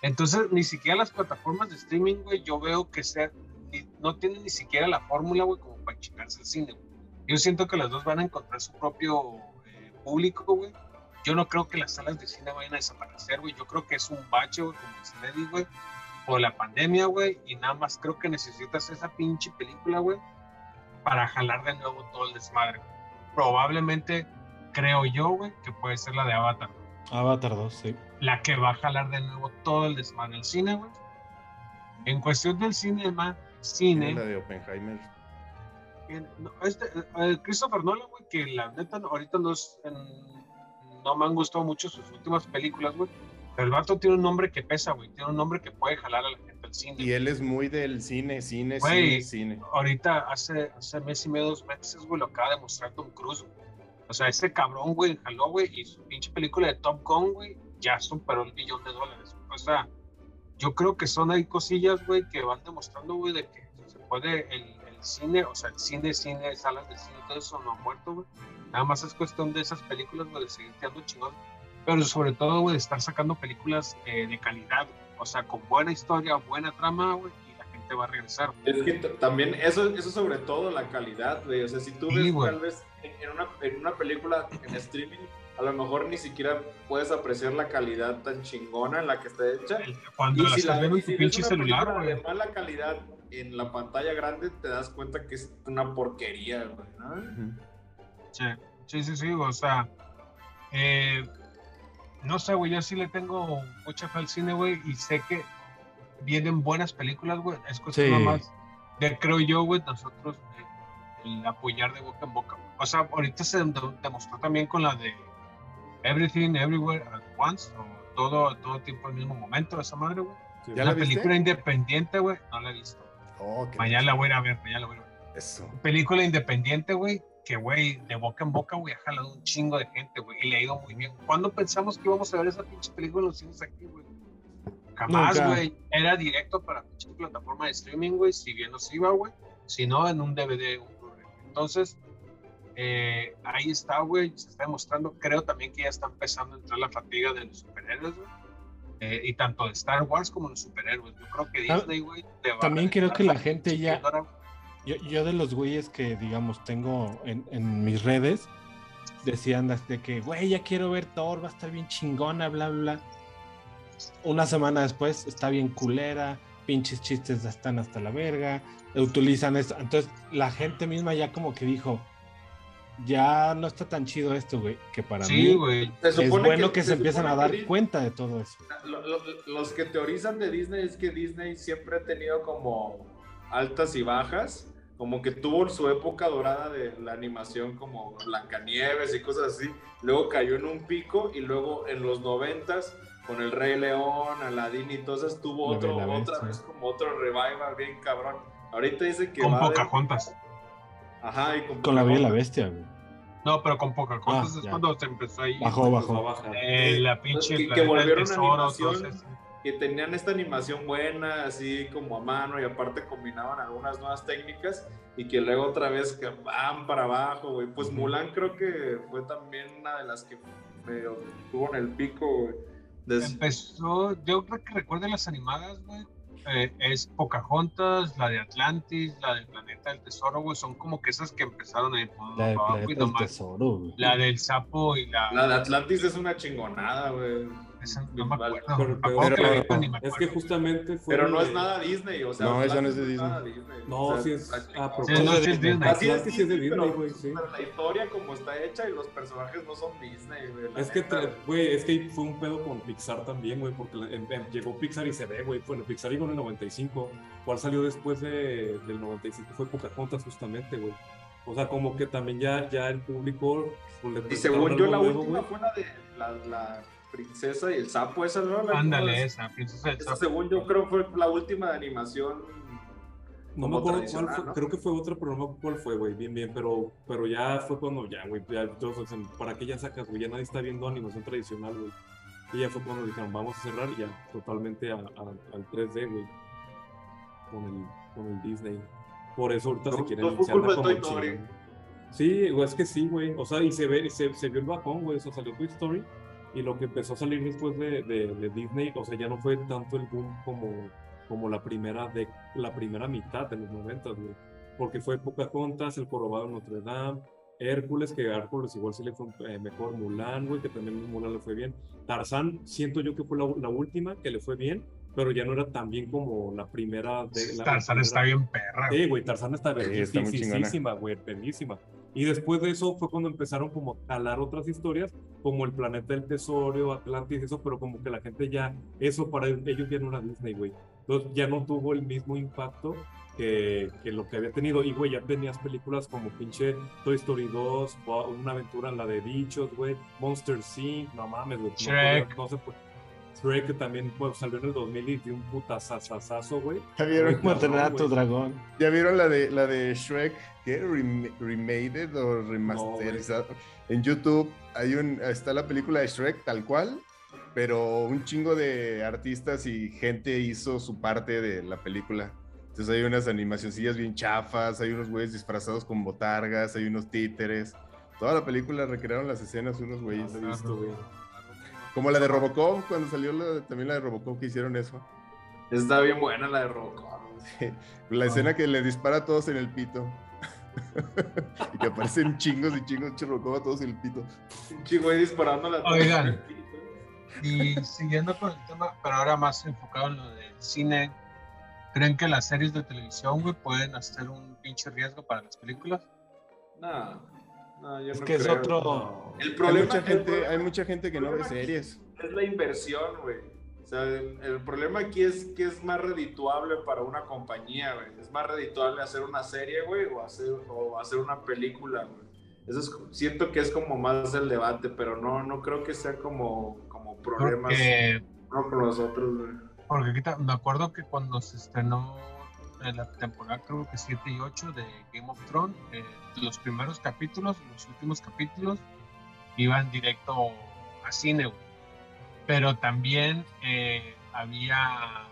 Entonces, ni siquiera las plataformas de streaming, güey, yo veo que sea, no tienen ni siquiera la fórmula, güey, como para chingarse el cine, güey. Yo siento que las dos van a encontrar su propio eh, público, güey. Yo no creo que las salas de cine vayan a desaparecer, güey. Yo creo que es un bache, güey, como dice Neddy, güey, por la pandemia, güey. Y nada más creo que necesitas esa pinche película, güey, para jalar de nuevo todo el desmadre. Probablemente, creo yo, güey, que puede ser la de Avatar. Avatar 2, sí. La que va a jalar de nuevo todo el desmadre del cine, güey. En cuestión del cinema, cine. La de Oppenheimer. No, este, eh, Christopher Nolan, güey, que la neta ahorita no, es, en- no me han gustado mucho sus últimas películas, güey. Pero el vato tiene un nombre que pesa, güey. Tiene un nombre que puede jalar a la gente al cine. Y él es muy del cine, cine, Güey. cine, cine. Ahorita, hace, hace mes y medio, dos meses, güey, lo acaba de mostrar Tom Cruise. güey. O sea, ese cabrón, güey, jaló, güey, y su pinche película de Top Gun, güey, ya superó el billón de dólares. O sea, yo creo que son ahí cosillas, güey, que van demostrando, güey, de que se puede el, el cine, o sea, el cine, cine, salas de cine, todo eso no ha muerto, güey. Nada más es cuestión de esas películas, güey, de seguir tirando chingón. Pero sobre todo, güey, de estar sacando películas eh, de calidad, o sea, con buena historia, buena trama, güey, y la gente va a regresar. Es que también eso, eso sobre todo la calidad, güey. O sea, si tú Sí, ves tal vez en, en una, en una película en streaming, a lo mejor ni siquiera puedes apreciar la calidad tan chingona en la que está hecha. Cuando Y la si, estás la, viendo y en tu si pinche celular, güey. de mala calidad en la pantalla grande, te das cuenta que es una porquería, güey. ¿no? Sí, sí, sí, sí, o sea, eh, no sé, güey, yo sí le tengo mucha fe al cine, güey, y sé que vienen buenas películas, güey, es cuestión Sí. más de, creo yo, güey, nosotros, el apoyar de boca en boca. O sea, ahorita se dem- demostró también con la de Everything, Everywhere, at once, o todo, todo tiempo al mismo momento, esa madre, güey. Sí, ¿Ya Una la viste? película independiente, güey, no la he visto. Oh, Mañana la voy a ir a ver, mañana la voy a ver. Eso. Película independiente, güey, que, güey, de boca en boca, güey, ha jalado un chingo de gente, güey, y le ha ido muy bien. ¿Cuándo pensamos que íbamos a ver esa pinche película en los cines aquí, güey? Jamás, güey. Era directo para pinche plataforma de streaming, güey, si bien nos iba, güey. Si no, en un DVD, un. Entonces, eh, ahí está, güey, se está demostrando. Creo también que ya está empezando a entrar la fatiga de los superhéroes, güey. Eh, y tanto de Star Wars como los superhéroes. Yo creo que Ah, Disney, güey, también creo que la gente ya- güey. Yo, yo de los güeyes que, digamos, tengo en, en mis redes, decían de que, güey, ya quiero ver Thor, va a estar bien chingona, bla, bla, bla. Una semana después está bien culera, pinches chistes ya están hasta la verga, utilizan esto. Entonces, la gente misma ya como que dijo, ya no está tan chido esto, güey, que para Sí, mí güey. Es bueno que, se empiezan a dar cuenta de todo eso. lo- lo- los que teorizan de Disney es que Disney siempre ha tenido como altas y bajas, como que tuvo su época dorada de la animación como Blancanieves y cosas así, luego cayó en un pico y luego en los noventas con el Rey León, Aladdin y todas esas tuvo otro, otra vez como otro revival bien cabrón. Ahorita dice que Con va de- Pocahontas. Ajá, y con, Con la Bella y la. Bestia, güey. No, pero con Pocahontas Ah, es ya. cuando se empezó ahí. Bajó, bajó. baja. Eh, la pinche que- que volvieron Tesoro, animación. todo eso. Que tenían esta animación buena, así como a mano, y aparte combinaban algunas nuevas técnicas, y que luego otra vez que van para abajo, güey. Pues Mulan creo que fue también una de las que medio tuvo en el pico, güey. Des- Empezó, yo creo que recuerden las animadas, güey. eh, es Pocahontas, la de Atlantis, la del Planeta del Tesoro, güey. Son como que esas que empezaron ahí por La del abajo y planeta del nomás. tesoro, güey. La del sapo y la. La de Atlantis es una chingonada, güey. Esa no me acuerdo. Pero- pero- que pero- vi, ni me Es que justamente fue. Pero no es nada Disney, o sea. No, esa no es de nada Disney. No, O sea, sí es. Ah, Sí, no, es Disney. Así es Atlantis sí es de Disney, güey, sí. pero la historia como está hecha y los personajes no son Disney, güey. Es que, neta. güey, es que fue un pedo con Pixar también, güey, porque llegó Pixar y se ve, güey. Bueno, Pixar llegó en el 95. ¿Cuál salió después de, del 95? Fue Pocahontas, justamente, güey. O sea, como que también ya, ya el público. pues, le Y según yo, la nuevo, última güey. fue la de la, la princesa y el sapo, esa, ¿no? La- Ándale, esa, Princesa del Esa, Sapo. según yo, creo fue la última de animación. No me acuerdo cuál fue, ¿no? creo que fue otra, pero no me acuerdo cuál fue, güey, bien, bien, pero, pero ya fue cuando ya, güey, ya, todos ¿para qué ya sacas, güey? Ya nadie está viendo animación tradicional, güey. Y ya fue cuando dijeron, vamos a cerrar ya totalmente a- a- al 3D, güey, con el, con el Disney. Por eso ahorita No, se quieren no como. Sí, güey, es que sí, güey. O sea, y se ve, se, se vio el bajón, güey. O sea, salió Toy Story. Y lo que empezó a salir después de, de, de Disney, o sea, ya no fue tanto el boom como, como la primera de la primera mitad de los 90, güey. Porque fue Pocahontas, El Corobado de Notre Dame, Hércules, que a Hércules igual sí le fue eh, mejor, Mulan, güey, que también Mulan le fue bien. Tarzán, siento yo que fue la, la última que le fue bien, pero ya no era tan bien como la primera de la Tarzán la está primera- bien perra. güey. Sí, güey, Tarzán está verguísima, güey, verguísima. Y después de eso fue cuando empezaron como a calar otras historias, como el planeta del tesoro, Atlantis, eso, pero como que la gente ya, eso para ellos ya no era Disney, güey. Entonces ya no tuvo el mismo impacto que, que lo que había tenido. Y, güey, ya tenías películas como pinche Toy Story 2, o Una aventura en la de bichos, güey, Monster Inc., no mames, güey. no No, se puede. Shrek que también pues, salió en el 2000 y dio un putazazazazo, güey. ¿Ya vieron, a tu dragón. ¿Ya vieron la de la de Shrek? ¿Qué? Rem- ¿Remade o remasterizado? en YouTube hay un, está la película de Shrek tal cual, pero un chingo de artistas y gente hizo su parte de la película. Entonces hay unas animacioncillas bien chafas, hay unos güeyes disfrazados con botargas, hay unos títeres. Toda la película recrearon las escenas unos güeyes. No lo he visto, güey. Como la de Robocop, cuando salió la- también la de Robocop que hicieron eso. Está bien buena la de Robocop. La escena que le dispara a todos en el pito. y que aparecen chingos y chingos de Robocop a todos en el pito. Un chico ahí disparando la Oigan. Y siguiendo con el tema, pero ahora más enfocado en lo del cine, ¿creen que las series de televisión, güey, pueden hacer un pinche riesgo para las películas? No, no, yo Es no que es otro. El Hay mucha, gente, problema hay mucha gente que no ve series. es la inversión, güey. O sea, el, el problema aquí es que es más redituable para una compañía, güey. Es más redituable hacer una serie, güey, o hacer, o hacer una película, güey. Eso es, siento que es como más el debate, pero no, no creo que sea como, como problemas Porque, no con los otros, güey. porque ahorita me acuerdo que cuando se estrenó en la temporada, creo que 7 y 8 de Game of Thrones, eh, los primeros capítulos los últimos capítulos iban directo a cine. Pero también eh, había.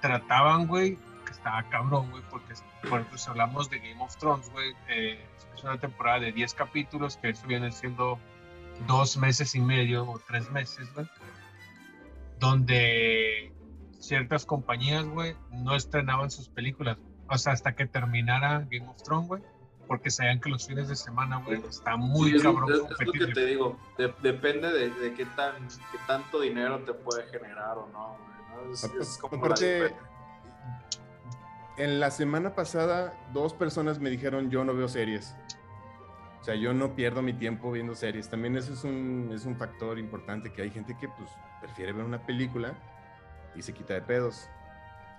Trataban, güey, que estaba cabrón, güey, porque, por ejemplo, hablamos de Game of Thrones, güey, eh, es una temporada de 10 capítulos, que eso viene siendo dos meses y medio o tres meses, güey, donde ciertas compañías, güey, no estrenaban sus películas, o sea, hasta que terminara Game of Thrones, güey, porque sabían que los fines de semana, güey, está muy Sí, es, cabrón es- es lo que te digo, de- depende de, de qué, tan, qué tanto dinero te puede generar o no, güey, ¿no? Es, es como Aparte, en la semana pasada, dos personas me dijeron yo no veo series. O sea, yo no pierdo mi tiempo viendo series. También eso es un, es un factor importante, que hay gente que pues prefiere ver una película y se quita de pedos.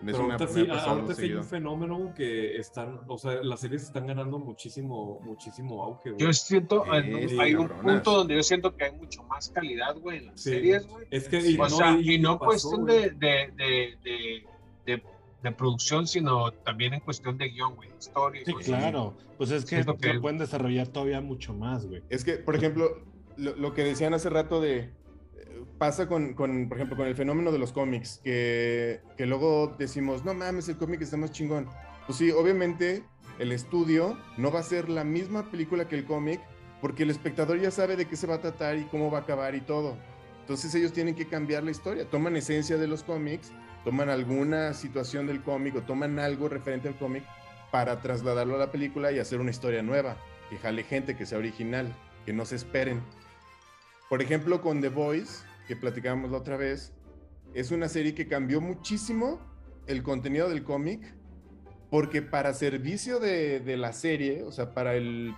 Me ahorita sí, pasado ahorita sí hay un fenómeno que están, o sea, las series están ganando muchísimo, muchísimo auge, güey. Yo siento, eh, hay un cabronas. punto donde yo siento que hay mucho más calidad, güey, en las Sí. series, güey. Es que, Sí. y O no, sea, y no pasó, cuestión de, de, de, de, de- de producción, sino también en cuestión de guion, güey, historia. Sí, claro. Pues es que lo pueden desarrollar todavía mucho más, güey. Es que, por ejemplo, lo, lo que decían hace rato de... Pasa con, con, por ejemplo, con el fenómeno de los cómics, que, que luego decimos, no mames, el cómic está más chingón. Pues sí, obviamente el estudio no va a ser la misma película que el cómic, porque el espectador ya sabe de qué se va a tratar y cómo va a acabar y todo. Entonces ellos tienen que cambiar la historia, toman esencia de los cómics, toman alguna situación del cómic o toman algo referente al cómic para trasladarlo a la película y hacer una historia nueva, que jale gente, que sea original, que no se esperen. Por ejemplo, con The Voice, que platicábamos la otra vez, es una serie que cambió muchísimo el contenido del cómic, porque para servicio de, de la serie, o sea, para, el,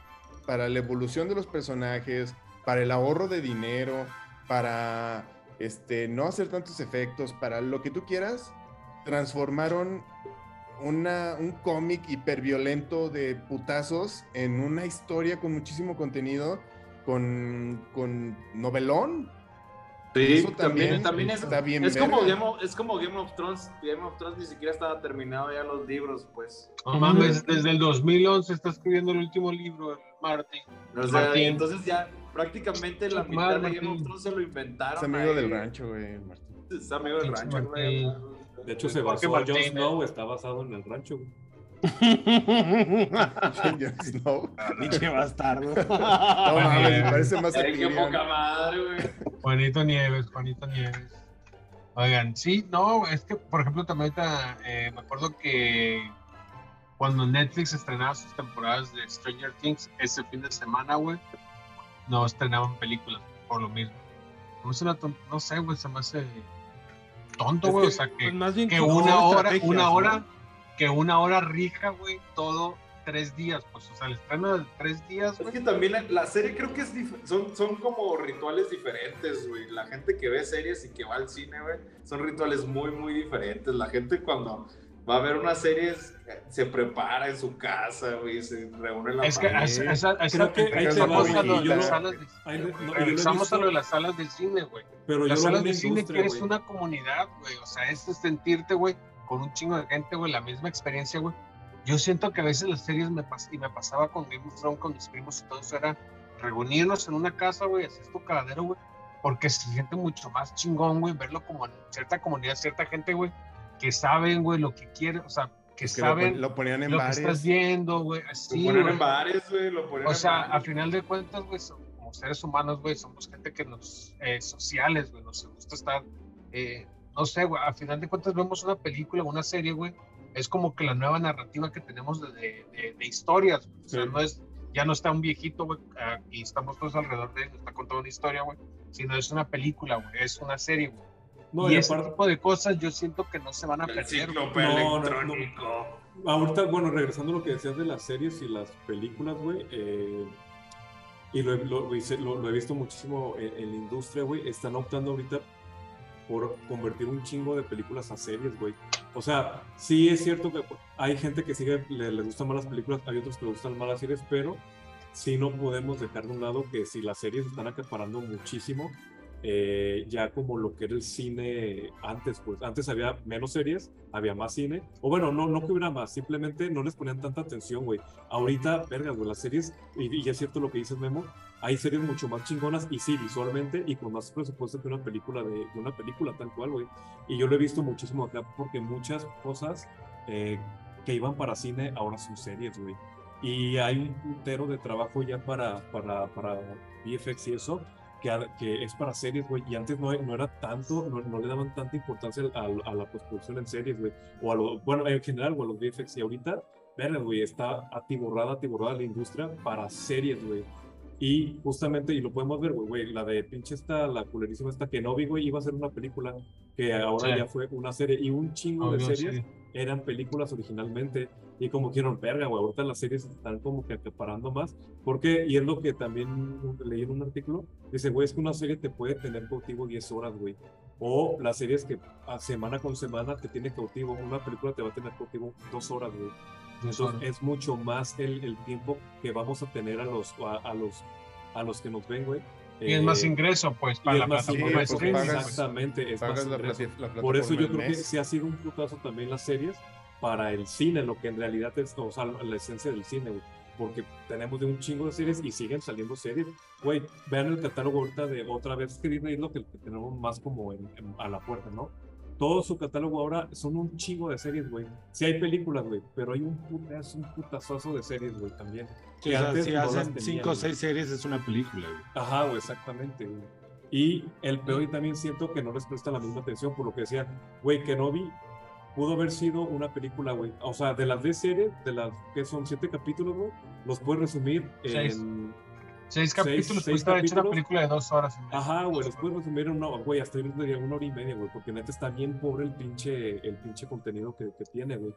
para la evolución de los personajes, para el ahorro de dinero, para este, no hacer tantos efectos, para lo que tú quieras, transformaron una, un cómic hiperviolento de putazos en una historia con muchísimo contenido, con, con novelón. Sí, Eso también, también también es, está bien es como. Game of, es como Game of Thrones. Game of Thrones ni siquiera estaba terminado ya los libros, pues. No mames, desde el 2011 está escribiendo el último libro, Martin. O sea, Martín. entonces ya prácticamente la mitad madre, de Game of. Thrones se lo inventaron. Es amigo ahí. del rancho, güey, Martín. Es amigo del rancho, güey. De hecho, se basó, Jon Martínez. Snow está basado en el rancho, güey. Jon Snow. Pinche bastardo. No mames, me parece más a Ay, qué Tyrion. poca madre, güey. Juanito Nieves, Juanito Nieves. Oigan, sí, no, es que, por ejemplo, también ahorita, eh, me acuerdo que cuando Netflix estrenaba sus temporadas de Stranger Things, ese fin de semana, güey, no estrenaban películas, por lo mismo. No, es una ton- no sé, güey, se me hace tonto, güey, que, o sea, que, pues, más bien que una hora, una ¿no? hora, que una hora rija, güey, todo tres días, pues, o sea, el estreno de tres días, Es güey. que también la, la serie creo que es son, son como rituales diferentes, güey. La gente que ve series y que va al cine, güey, son rituales muy, muy diferentes. La gente cuando va a ver una serie es- se prepara en su casa, güey, se reúne la Es que familia. esa, Creo que ahí te a lo de las salas de Ahí cine, regresamos a lo de las salas de cine, güey. Pero Las salas en de cine que es güey. una comunidad, güey. O sea, es sentirte, güey, con un chingo de gente, güey, la misma experiencia, güey. Yo siento que a veces las series me pas y me pasaba con Game of Thrones, con mis primos y todo eso, era reunirnos en una casa, güey, hacer tu cagadero, güey. Porque se siente mucho más chingón, güey, verlo como en cierta comunidad, cierta gente, güey, que saben, güey, lo que quieren, o sea, que que lo, saben lo ponían en lo que bares. estás viendo, güey, Lo así, ponen güey. en bares, güey, lo ponen O en sea, bares. a final de cuentas, güey, como seres humanos, güey, somos gente que nos, eh, sociales, güey, nos gusta estar, eh, no sé, güey, a final de cuentas vemos una película, una serie, güey, es como que la nueva narrativa que tenemos de, de, de- de historias, o sea, Sí. no es, ya no está un viejito, güey, y estamos todos alrededor de él, está contando una historia, güey, sino es una película, güey, es una serie, güey. No, y y ese aparte, tipo de cosas yo siento que no se van a El perder, güey. cíclope No, no, no. electrónico. ahorita, bueno, regresando a lo que decías de las series y las películas, güey, eh, y lo, he- lo- lo- lo he visto muchísimo en, en la industria, güey, están optando ahorita por convertir un chingo de películas a series, güey. O sea, sí es cierto que hay gente que sigue, le, les gustan más las películas, hay otros que les gustan más las series, pero sí no podemos dejar de un lado que si las series están acaparando muchísimo, eh, ya como lo que era el cine antes, pues antes había menos series, había más cine, o bueno, no, no que hubiera más, simplemente no les ponían tanta atención, güey. Ahorita, verga, güey, las series, y, y es cierto lo que dices, Memo, hay series mucho más chingonas y sí, visualmente y con más presupuesto que una película de, una película tal cual, güey. Y yo lo he visto muchísimo acá porque muchas cosas eh, que iban para cine ahora son series, güey. Y hay un puntero de trabajo ya para, para, para VFX y eso, que, que es para series, güey. Y antes no, no era tanto, no, no le daban tanta importancia a, a la postproducción en series, güey. O a lo, bueno, en general, a los VFX. Y ahorita, verga, güey, está atiborrada, atiborrada la industria para series, güey. Y justamente, y lo podemos ver, güey, güey, la de pinche esta, la culerísima esta que no vi, güey, iba a ser una película que ahora Sí. ya fue una serie. Y un chingo de Obvio, series sí. eran películas originalmente y como quieren verga, güey, ahorita las series están como que acaparando más, porque, y es lo que también leí en un artículo, dice, güey, es que una serie te puede tener cautivo 10 horas, güey, o las series que a semana con semana te tiene cautivo, una película te va a tener cautivo dos horas, güey. Entonces es mucho más el, el tiempo que vamos a tener a los, a, a los, a los que nos ven, güey. Y es más Eh, ingreso, pues, para la plataforma streaming. pagas- pues. Exactamente, es Pagas más la, ingreso. la Por eso yo creo que mes. sí ha sido un putazo también las series para el cine, lo que en realidad es, o sea, la esencia del cine, güey. Porque tenemos de un chingo de series y siguen saliendo series. Güey, vean el catálogo ahorita de otra vez, que Disney es lo que, que tenemos más como en- en- a la puerta, ¿no? Todo su catálogo ahora son un chingo de series, güey. Sí hay películas, güey, pero hay un, putas, un putazazo de series, güey, también. Sí, que o sea, antes si no hacen tenían, cinco o seis series es una película, güey. Ajá, güey, exactamente, güey. Y el peor y también siento que no les presta la misma atención por lo que decía, güey, Kenobi pudo haber sido una película, güey. O sea, de las 10 series, de las que son 7 capítulos, güey, los puedes resumir en... Seis capítulos, seis puede estar hecho una película de dos horas. Ajá, güey, los puedes resumir en una, güey, hasta una hora y media, güey, porque neta está bien pobre el pinche, el pinche contenido que, que tiene, güey.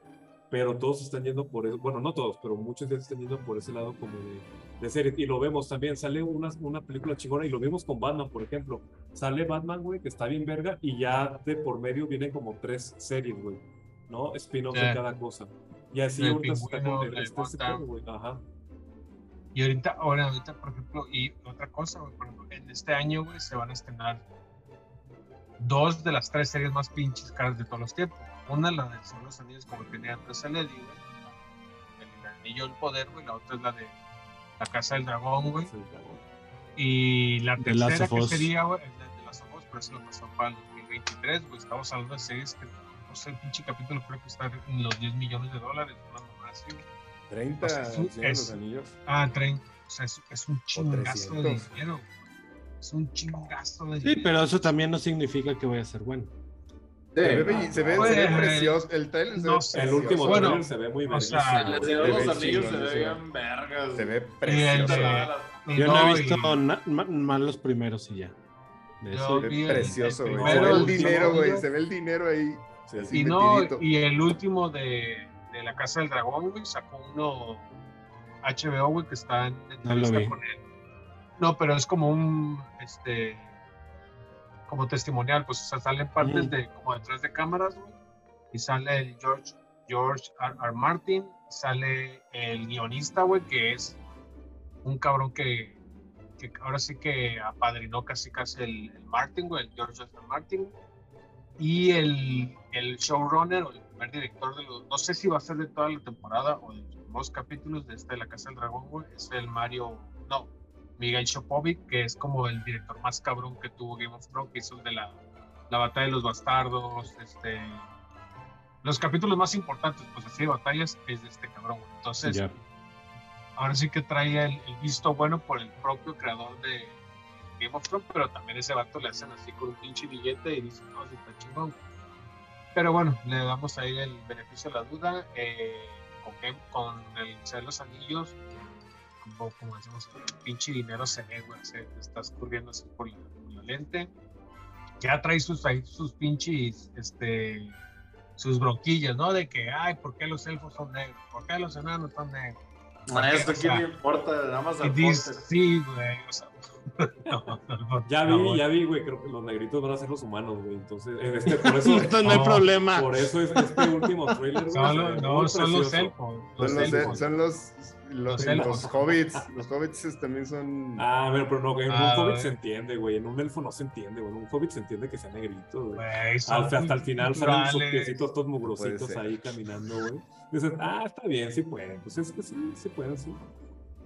Pero todos están yendo por eso, bueno, no todos, pero muchos ellos están yendo por ese lado como de, de series. Y lo vemos también, sale una, una película chingona y lo vimos con Batman, por ejemplo. Sale Batman, güey, que está bien verga y ya de por medio vienen como tres series, güey, ¿no? Spin-offs de cada cosa. Y así El ahorita se está pingüino, con la este, este güey, ajá. Y ahorita, ahora, ahorita, por ejemplo, y otra cosa, güey, por ejemplo, en este año, güey, se van a estrenar dos de las tres series más pinches caras de todos los tiempos. Una, la de Son los Anillos, como tenía antes el Eddie, güey. El Anillo del Poder, güey. La otra es la de La Casa del Dragón, güey. Sí. Y la tercera que sería, güey, la de las ojos, pero eso lo pasó para el 2023, güey. Estamos hablando de series que, no sé, el pinche capítulo creo que está en los 10 millones de dólares, una mamá así, güey. 30 O sea, es un- los anillos. Ah, 30. O sea, es, es un chingazo de 300. dinero. Es un chingazo de Sí, dinero. pero eso también no significa que vaya a ser bueno. Se ve, belli- se ve, se ve Pues, precioso. El trailer se no ve. El último Bueno, trailer se ve muy o verguísima, sea, El güey. Señor de Se los ve Anillos se ve sí. bien vergas. Se ve precioso. Yo no he y- visto na- ma- más los primeros y ya. Eso- Se ve precioso, güey. Se ve el dinero, güey. Se ve el dinero ahí. Sí. así Y no, y el último de, de la Casa del Dragón, güey, sacó uno HBO, güey, que está en No lo entrevista vi. con él. No, pero es como un, este, como testimonial, pues, o sea, salen partes Mm. de, como detrás de cámaras, güey, y sale el George, George R. R. Martin, sale el guionista, güey, que es un cabrón que, que ahora sí que apadrinó casi casi el, el Martin, güey, el George R. Martin, y el, el showrunner o el primer director de los, no sé si va a ser de toda la temporada o de los primeros capítulos de este de La Casa del Dragón, güey, es el Mario, no, Miguel Shopovic, que es como el director más cabrón que tuvo Game of Thrones, que hizo el de la, la batalla de los bastardos, este, los capítulos más importantes, pues así de batallas, es de este cabrón, güey. Entonces, ahora sí que trae el, el visto bueno por el propio creador de Game of Thrones, pero también ese vato le hacen así con un pinche billete y dicen, no, sí está chingón. Pero bueno, le damos ahí el beneficio de la duda. eh, con, Game- con el Señor de los Anillos, como, como decimos, pinche dinero se ve, güey, se está escurriendo así por la, por la lente. Ya trae sus, ahí sus pinches, este, sus bronquillas, ¿no? De que, ay, ¿por qué los elfos son negros? ¿Por qué los enanos son negros? A esto O quién le importa, nada más al sí, güey, o sea, No, no, Ya vi, ya vi, güey. Creo que los negritos van a ser los humanos, güey. Entonces, en este, por eso, Esto no hay problema. por eso es este último trailer. güey, Son los- no, son los elfos. Los Son los, elfos. son los, los, Los los hobbits. Los hobbits también son. Ah, pero, pero no, en Ah, un hobbit güey. se entiende, güey. En un elfo no se entiende, güey. En un hobbit se entiende que sea negrito, güey. Hasta, hasta el final salen sus piecitos todos mugrositos ahí caminando, güey. Dices, ah, está bien, sí pueden. Pues es que sí, sí pueden, sí.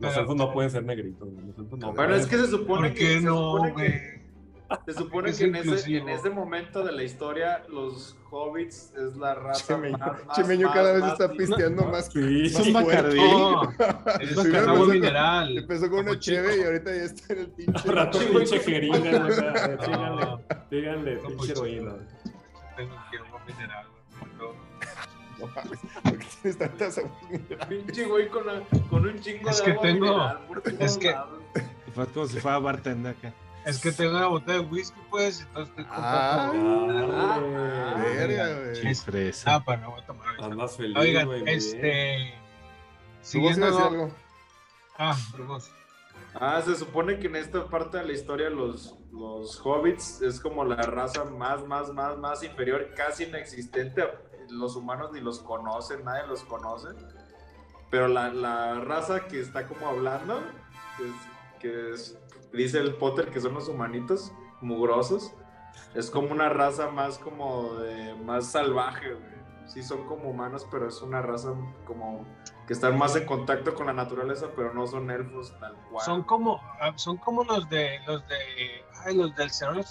Los Pero- elfos no pueden ser negritos, güey. Los elfos no Bueno, pueden. es que se supone ¿Por que. no, supone güey? que- Se supone Es que en ese, inclusivo. en ese momento de la historia, los hobbits es la raza Chemeño, más, más- Chemeño más- cada vez está pisteando más. Sí, Es un Bacardí. Es empezado- mineral. Empezó con una cheve y ahorita ya está en el pinche. Rato Chico, pinche hijo. jeringa, güey. o sea, No, Díganle, díganle, Como pinche chico. heroína. Tengo que agua mineral. No. Pinche güey con, la- con un chingo Es de que agua tengo- mineral es que- lados. Fue como si fuera bartender acá. Es que tengo una botella de whisky, pues, entonces estoy Ah. Ah, Verga, güey. Qué fresa. Ah, pero no voy a tomar. Andas feliz, Oigan, güey. este. ¿Tú vas a Siguiendo. algo? Ah, vamos. Ah, se supone que en esta parte de la historia los, los hobbits es como la raza más, más, más, más inferior, casi inexistente. Los humanos ni los conocen, nadie los conoce. Pero la, la raza que está como hablando, que, es, que es- dice el Potter que son los humanitos, mugrosos, es como una raza más como de, más salvaje, güey. Sí son como humanos, pero es una raza como que están más en contacto con la naturaleza, pero no son elfos tal cual. Son como, ah, son como los de, los de, ay, los del Señor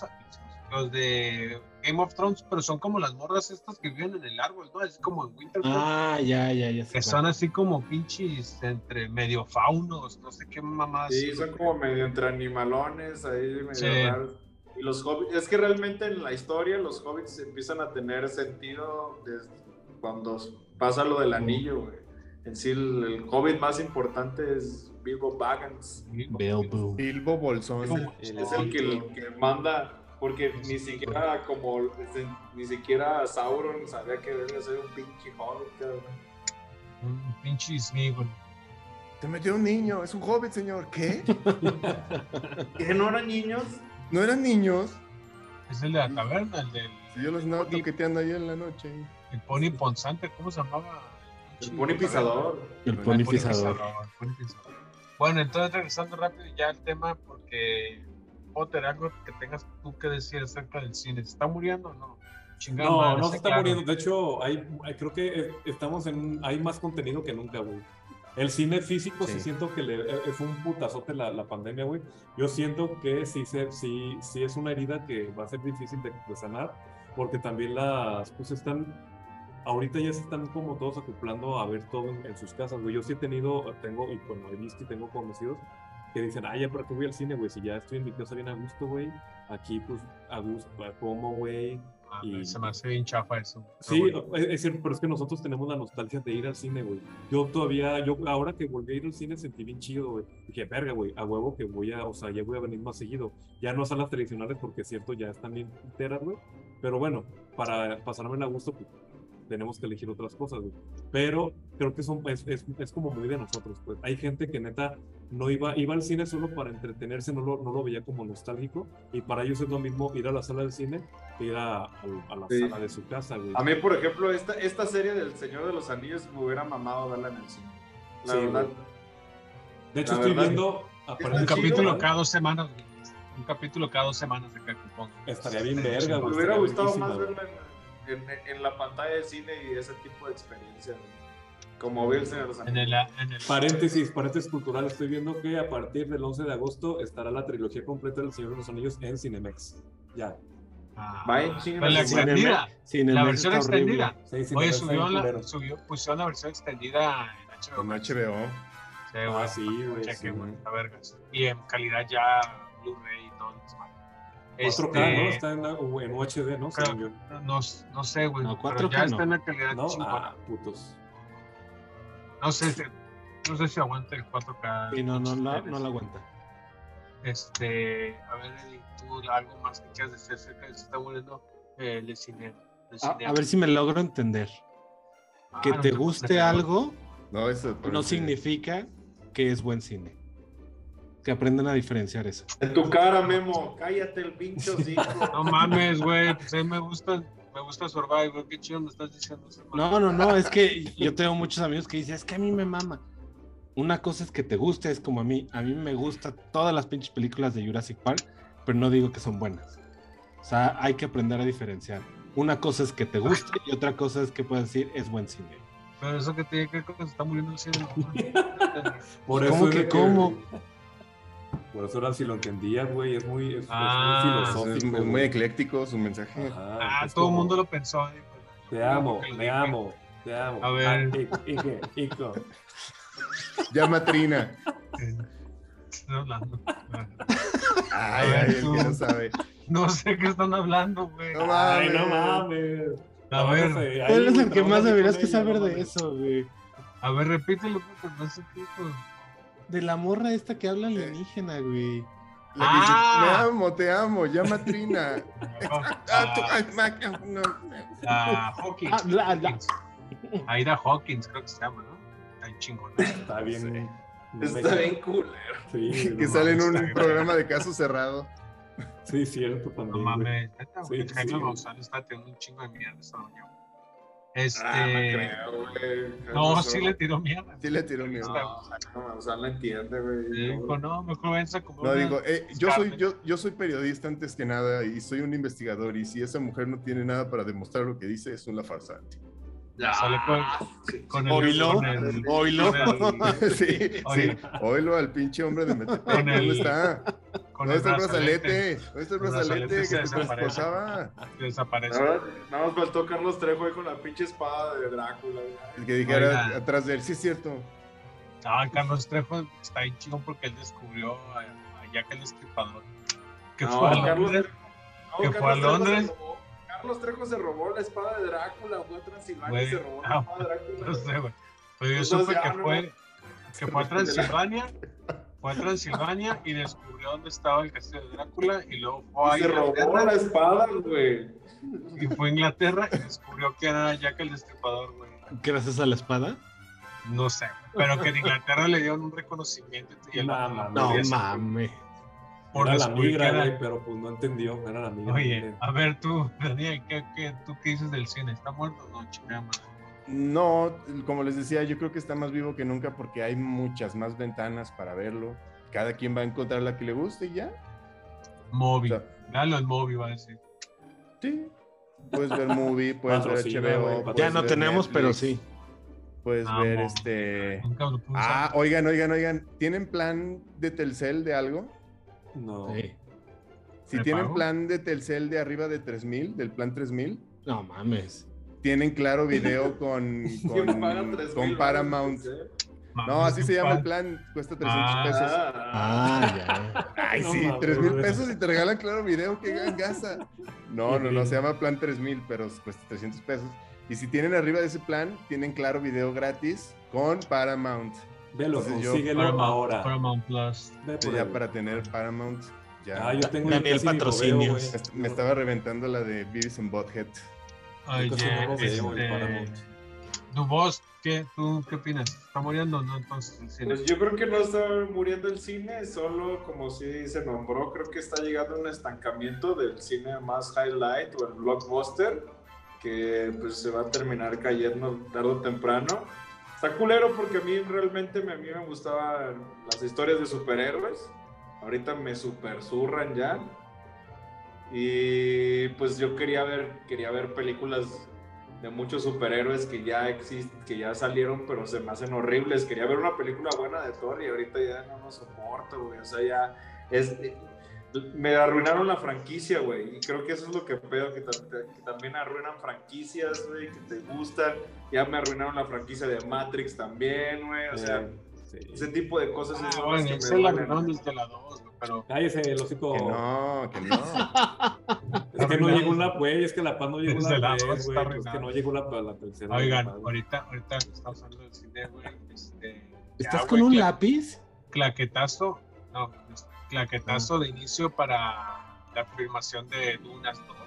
los de Game of Thrones, pero son como las morras estas que viven en el árbol, ¿no? Es como en Winterfell. Ah, ya, ya, ya. que son así como pinches entre medio faunos, no sé qué mamás. Sí, son como medio entre animalones, ahí medio Sí. raros. Y los hobbits, es que realmente en la historia los hobbits empiezan a tener sentido desde cuando pasa lo del anillo, güey. En sí, el, el hobbit más importante es Bilbo Baggins. Bilbo. Bilbo Bolsón. Es el que, el que manda, porque ni siquiera como, ni siquiera Sauron sabía que debe ser un pinche hobbit, cabrón. Un pinche Smeagol. Te metió un niño, es un hobbit, señor. ¿Qué? ¿Que no eran niños? ¿No eran niños? Es el de la taberna, el del Si yo los andaba toqueteando ahí en la noche. el pony ponzante, ¿cómo se llamaba? El pony pisador. El El pony pisador. el pony pisador. Bueno, entonces regresando rápido ya al tema, porque Potter, algo que tengas tú que decir acerca del cine, ¿se está muriendo o no? Chingada No, madre, no se está claro. muriendo. De hecho, hay, hay- creo que eh, estamos en. Hay más contenido que nunca, güey. El cine físico sí, Sí. siento que le, eh, fue un putazote la, la pandemia, güey. Yo siento que sí, se, sí, sí es una herida que va a ser difícil de, de sanar, porque también las, pues están, ahorita ya se están como todos acoplando a ver todo en, en sus casas, güey. Yo sí he tenido, tengo, y bueno, he visto y tengo conocidos que dicen, ah, ya, ¿para qué voy al cine, güey? Si ya estoy en mi casa bien a gusto, güey. Aquí, pues, a gusto, como, güey. Ah, Y- Se me hace bien chafa eso. Sí, bueno. es, es cierto, pero es que nosotros tenemos la nostalgia de ir al cine, güey. Yo todavía, yo ahora que volví a ir al cine sentí bien chido, güey. Dije, verga, güey, a huevo que voy a, o sea, ya voy a venir más seguido. Ya no a salas tradicionales porque es cierto, ya están bien enteras, güey. Pero bueno, para pasarme a gusto, pues, tenemos que elegir otras cosas, güey. Pero creo que son, es, es, es como muy de nosotros, pues. Hay gente que neta no iba, iba al cine solo para entretenerse, no lo, no lo veía como nostálgico. Y para ellos es lo mismo ir a la sala del cine que ir a, a- a la Sí. sala de su casa, güey. A mí, por ejemplo, esta, esta serie del Señor de los Anillos me hubiera mamado verla en el cine. La Sí, verdad. güey. De hecho, La estoy verdad, viendo. Un capítulo güey, cada dos semanas, güey. Un capítulo cada dos semanas de pongo. Estaría bien verga, Me güey. hubiera estaría gustado más verla en, en- en la pantalla de cine y ese tipo de experiencia. güey. Como ver el Señor de los En Anillos. el, en el Paréntesis, paréntesis cultural. Estoy viendo que a partir del 11 de agosto estará la trilogía completa del Señor de los Anillos en Cinemex. Ya. Ah, chinga pues la extendida, Cinemex la versión extendida. Sí, Oye, subió la, subió, pusieron la versión extendida en HBO. Con HBO. Sí, Ah, güey, sí, güey, sí. Y en calidad ya Blu-ray y todo. El desmadre. 4K, ¿no? Este, Está en, la- en UHD, ¿no? Creo-. No, no sé, güey. No, pero 4K ya está no. en la calidad ¿No? chingona. Ah, putos. No sé, si- no sé si aguanta el 4K. Y no, no, no, ustedes. no la aguanta. Este, a ver, tú algo más que quieras decir acerca de se está muriendo eh, el cine. el A, cine. a ver si me logro entender. Ah, Que no te te guste algo No, eso. no significa que es buen cine. Que aprendan a diferenciar eso. En tu cara, Memo. Cállate el pinche hocico. No mames, güey. Pues a mí me gusta, me gusta Survivor. Qué chido me estás diciendo. No, no, no, es que yo tengo muchos amigos que dicen, es que a mí me mama. Una cosa es que te guste, es como a mí. A mí me gustan todas las pinches películas de Jurassic Park, pero no digo que son buenas. O sea, hay que aprender a diferenciar. Una cosa es que te guste y otra cosa es que puedes decir es buen cine. Pero eso que tiene que ver con que se está muriendo el cine. no, Por eso ¿Cómo es que de cómo? Por eso ahora si lo entendías, güey, es muy, es, es Ah, muy Es filosófico. muy, muy güey. ecléctico su mensaje. Ajá, Ah, es todo el como, mundo lo pensó. y pues, Te amo, te dije. amo, te amo. A ver. Ah, y, y qué, y co- Llama Trina. Eh, estoy hablando. Ay, ay, que no sabe. No sé qué están hablando, güey. No Ay, no mames. mames. A ver, Tú eres güey, el que más deberías que saber de mames. eso, güey. a ver, repítelo porque no sé qué hijo. De la morra esta que habla alienígena, güey. La que dice, Ah. me amo, te amo, llama Trina. Ah, no. Hawkins. Ah, la- la-. Aida Hawkins, creo que se llama, ¿no? Está chingón. Está bien. Está bien culero. Sí, Que no sale en un programa de caso cerrado. Sí, cierto No también. güey. mames, neta, Sí, Jaime sí. González está teniendo un chingo de mierda esta doña. Este. Ah, no creo, güey. no, sí le tiró mierda. Sí le tiró miedo. No, no, o sea, no entiende, güey. Dijo, no, mejor venza como. No, una- digo, eh, yo, soy, yo, yo soy periodista antes que nada y soy un investigador y si esa mujer no tiene nada para demostrar lo que dice, es una farsante. Ya sale con, con el. Oilo, con el- oilo. con el- sí, sí, oílo al pinche hombre de Metepec, ¿dónde está? con ¿Dónde está el brazalete? ¿Dónde está el El brazalete que se transportaba? Desaparece. Nada más faltó Carlos Trejo ahí con la pinche espada de Drácula. El que dijera Oiga. atrás de él, sí es cierto. Ah, Carlos Trejo está ahí chido porque él descubrió a, a Jack el Destripador. Que No, fue a Carlos, Londres. no, que Carlos fue a Londres. Carlos Trejo se robó la espada de Drácula, fue a Transilvania y se robó ah, la espada de Drácula. No sé, güey. Pero yo supe que no, fue, no. que fue a Transilvania. Fue a Transilvania y descubrió dónde estaba el castillo de Drácula y luego fue a Y se robó Inglaterra la espada, güey. y fue a Inglaterra y descubrió que era Jack el Destripador, güey. Gracias a la espada. No sé, pero que en Inglaterra le dieron un reconocimiento y él No. No mames. Por Era la migra, era- pero pues no entendió. Era la migra. Oye, a ver tú, Daniel, ¿qué, qué, tú qué dices del cine? ¿Está muerto o no? Chingada. No, como les decía, yo creo que está más vivo que nunca porque hay muchas más ventanas para verlo. Cada quien va a encontrar la que le guste y ya. Moby. O sea, Dale al Moby, va a decir. Sí. Puedes ver movie, puedes ver HBO. Ya no ver tenemos, pero sí. Puedes Ah, ver este. Nunca lo puse. Ah, oigan, oigan, oigan. ¿Tienen plan de Telcel de algo? No. Sí. Si ¿Me tienen pago? plan de Telcel de arriba de 3000, del plan 3000, No mames. tienen claro video con, ¿Quién paga con, 3,000 con Paramount. Mames, No, así se llama el plan, cuesta 300 Ah, pesos. Ah, ya. Ay, No sí, mames, 3 mil pesos y te regalan claro video, que gasa. No, no, no, se llama plan 3000, pero cuesta 300 pesos. Y si tienen arriba de ese plan, tienen claro video gratis con Paramount. Velo, Entonces yo- consíguelo Paramount, ahora. Paramount Plus. Ve Sí, por ya él. para tener Paramount, ya. Ah, yo tengo Daniel veo. Est- Me estaba reventando la de Beavis and Butthead. Oye, Yo este, Paramount. tu voz, ¿qué, ¿tú qué opinas? ¿Está muriendo o no entonces el cine? Pues yo creo que no está muriendo el cine, solo como si se nombró, creo que está llegando a un estancamiento del cine más highlight o el blockbuster, que pues se va a terminar cayendo tarde o temprano. Está culero porque a mí realmente me, a mí me gustaban las historias de superhéroes. Ahorita me super zurran ya. Y pues yo quería ver, quería ver películas de muchos superhéroes que ya existen, que ya salieron, pero se me hacen horribles. Quería ver una película buena de Thor y ahorita ya no lo soporto, güey. O sea, ya es... Me arruinaron la franquicia, güey. Y creo que eso es lo que pedo, que, ta- que también arruinan franquicias, güey, que te gustan. Ya me arruinaron la franquicia de Matrix también, güey. O sea, Sí. ese tipo de cosas Ah, las bueno, que me ese la arruinaron desde la 2, güey, pero... Cállese, el hocico. Que no, que no. Es que no llegó la güey, es que la paz no llegó Desde la la vez, dos güey. está pues que no llegó la, la tercera. Oigan, ahorita, ahorita estamos hablando del cine, güey, este... ¿Estás ya, con un lápiz? Claquetazo, no, es claquetazo de inicio para la filmación de Dunas 2.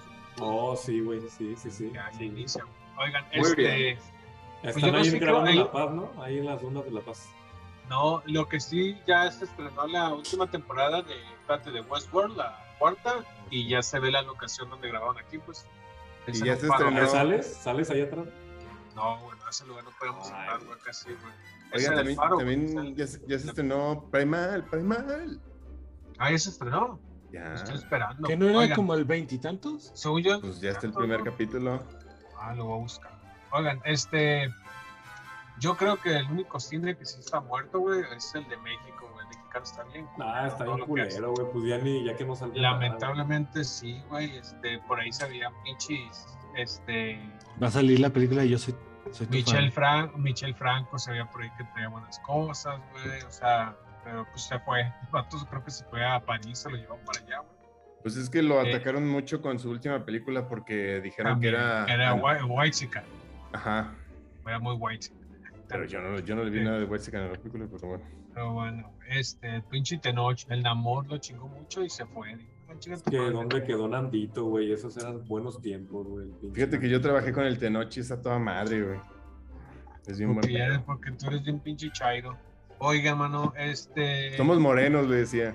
Oh, sí, güey, sí, sí, sí. Ya, sí. inicia. Oigan, Muy este... bien. pues Están ahí creo- grabando en La Paz, ¿no? Ahí en las dunas de La Paz. No, lo que sí ya se estrenó la última temporada de, espérate, de Westworld, la cuarta, y ya se ve la locación donde grabaron aquí, pues. Y ya no se estrenó. ¿Sales? ¿Sales ahí atrás? No, bueno, a ese lugar no podemos entrar, güey. casi, güey. Oiga, Ese del también, Faro, también ya, se- ya se estrenó Primal, Primal. Ah, ya se estrenó. Ya, Estoy esperando. ¿Que no era Oigan, como el veintitantos? según yo- pues ya está el primer capítulo. Ah, lo voy a buscar. Oigan, este. Yo creo que el único cine que sí está muerto, güey, es el de México, güey. El mexicano está bien. Ah, está bien culero, güey. Pues ya ni, ya que no salió. nada, Lamentablemente sí, güey. Este, por ahí se veían pinches. Este. Va a salir la película y yo soy, soy Michel, fan. Fran Michel Franco se veía por ahí que traía buenas cosas, güey. O sea, pero pues se fue. El vato creo que se fue a París, se lo llevaron para allá, güey. Pues es que lo Eh. atacaron mucho con su última película porque dijeron que era. Era white, white chica. Ajá. Era muy white Pero yo no, yo no le vi nada de White en la película, pero bueno. Pero bueno, este, pinche Tenoch, el Namor lo chingó mucho y se fue. "Ah, Que madre". dónde quedó Nandito, güey. Esos eran buenos tiempos, güey. Fíjate que yo trabajé con el Tenochi, está toda madre, güey. Es bien Porque, pedo. porque tú eres de un pinche chairo. Oiga, mano, este. Somos morenos, le decía.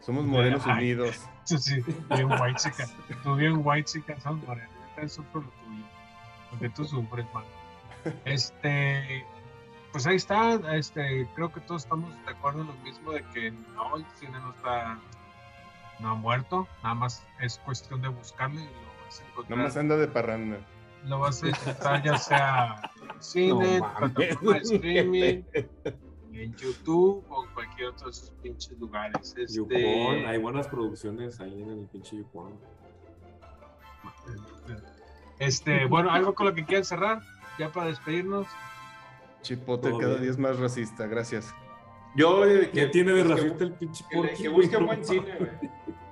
Somos morenos Ay. unidos. Sí, sí, bien white chica. Tú bien white chica, son morenos. Lo tuyo. Porque tú sufres, mano. Este. Pues ahí está. Este, creo que todos estamos de acuerdo en lo mismo de que no, el cine no está. No ha muerto. Nada más es cuestión de buscarle y lo vas a encontrar. Nomás anda de parranda. lo vas a encontrar ya sea en cine, No mames. plataforma de streaming, en YouTube o en cualquier otro de esos pinches lugares. Este, Yukon, hay buenas producciones ahí en el pinche Yukon. este, bueno, algo con lo que quieran cerrar, ya para despedirnos. Chipote Todo cada bien. día es más racista, gracias. Yo, eh, ¿Qué tiene de que- racista el pinche Que, que güey? busquen No buen cine, güey.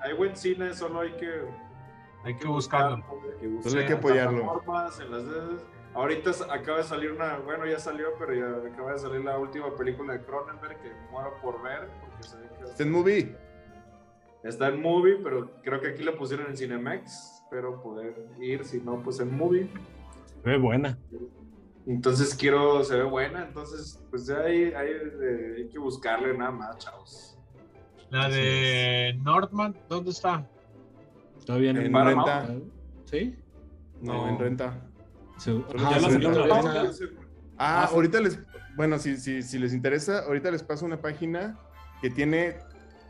Hay buen cine, solo hay que, Hay que buscarlo. Que busquen. Solo hay que en apoyarlo. en las redes. Ahorita acaba de salir una, bueno, ya salió, pero ya acaba de salir la última película de Cronenberg que muero por ver, porque se ve que Está en movie. está en movie, pero creo que aquí lo pusieron en Cinemax. Espero poder ir, si no, pues en movie. Ve buena. Entonces quiero, se ve buena, entonces pues ya hay, hay, eh, hay que buscarle nada más, chavos. La de Nordman, ¿dónde está? Todavía no. En Paramount. renta. ¿Sí? No, No. en renta. Ah, ya la- No, Ah, Ah, ahorita les. Bueno, si, si, si les interesa, ahorita les paso una página que tiene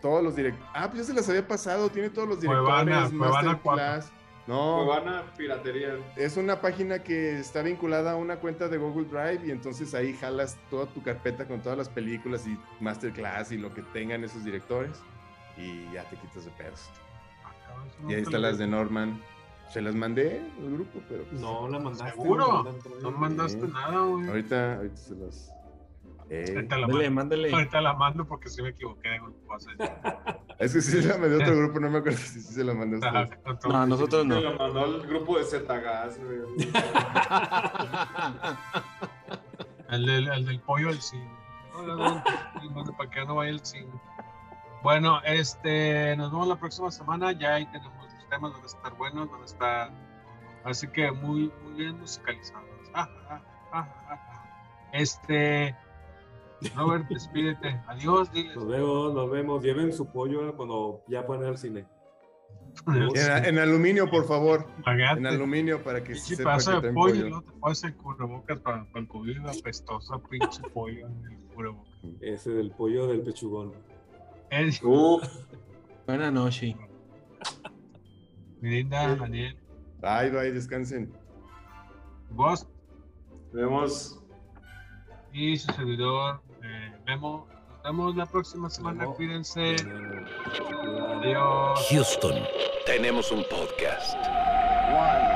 todos los directores. Ah, pues ya se las había pasado. Tiene todos los directores. Masterclass. No, Cuevana Piratería. es una página que está vinculada a una cuenta de Google Drive y entonces ahí jalas toda tu carpeta con todas las películas y Masterclass y lo que tengan esos directores y ya te quitas de pedos. Ah, Y ahí están las de Norman. Se las mandé al grupo, pero pues, No, la mandaste. ¿Seguro? No mandaste Sí. nada, güey. ahorita, ahorita se las. Eh, Ahorita la Mándale, mando. mándale. Ahorita la mando porque sí me equivoqué de grupo. es que sí se la mandé a otro grupo, no me acuerdo si sí se la mandé a ustedes. otro- No, nosotros no. la mandó el grupo de Zetagas, güey. El del, el del pollo al cine. No, no, no, no, no, para que no vaya al cine. Bueno, este, nos vemos la próxima semana. Ya ahí tenemos temas, van a estar buenos, van a estar, así que muy, muy bien musicalizados. Ah, ah, ah, ah, ah. Este, Robert, despídete. Adiós, diles. Nos vemos, nos vemos. Lleven su pollo cuando ya puedan ir al cine. En, en aluminio, por favor. Pagate. En aluminio para que se sepa que de pollo, pollo. no te pones el cubrebocas para, para el COVID, pinche pollo en el cubrebocas. Ese del pollo del pechugón. Eh, Uf, Buenas noches. Mi linda Daniel, Bye, bye, descansen. vos vemos. y su servidor eh, Memo. Nos vemos la próxima semana. Memo. Cuídense. Adiós. Adiós. Houston, tenemos un podcast. One.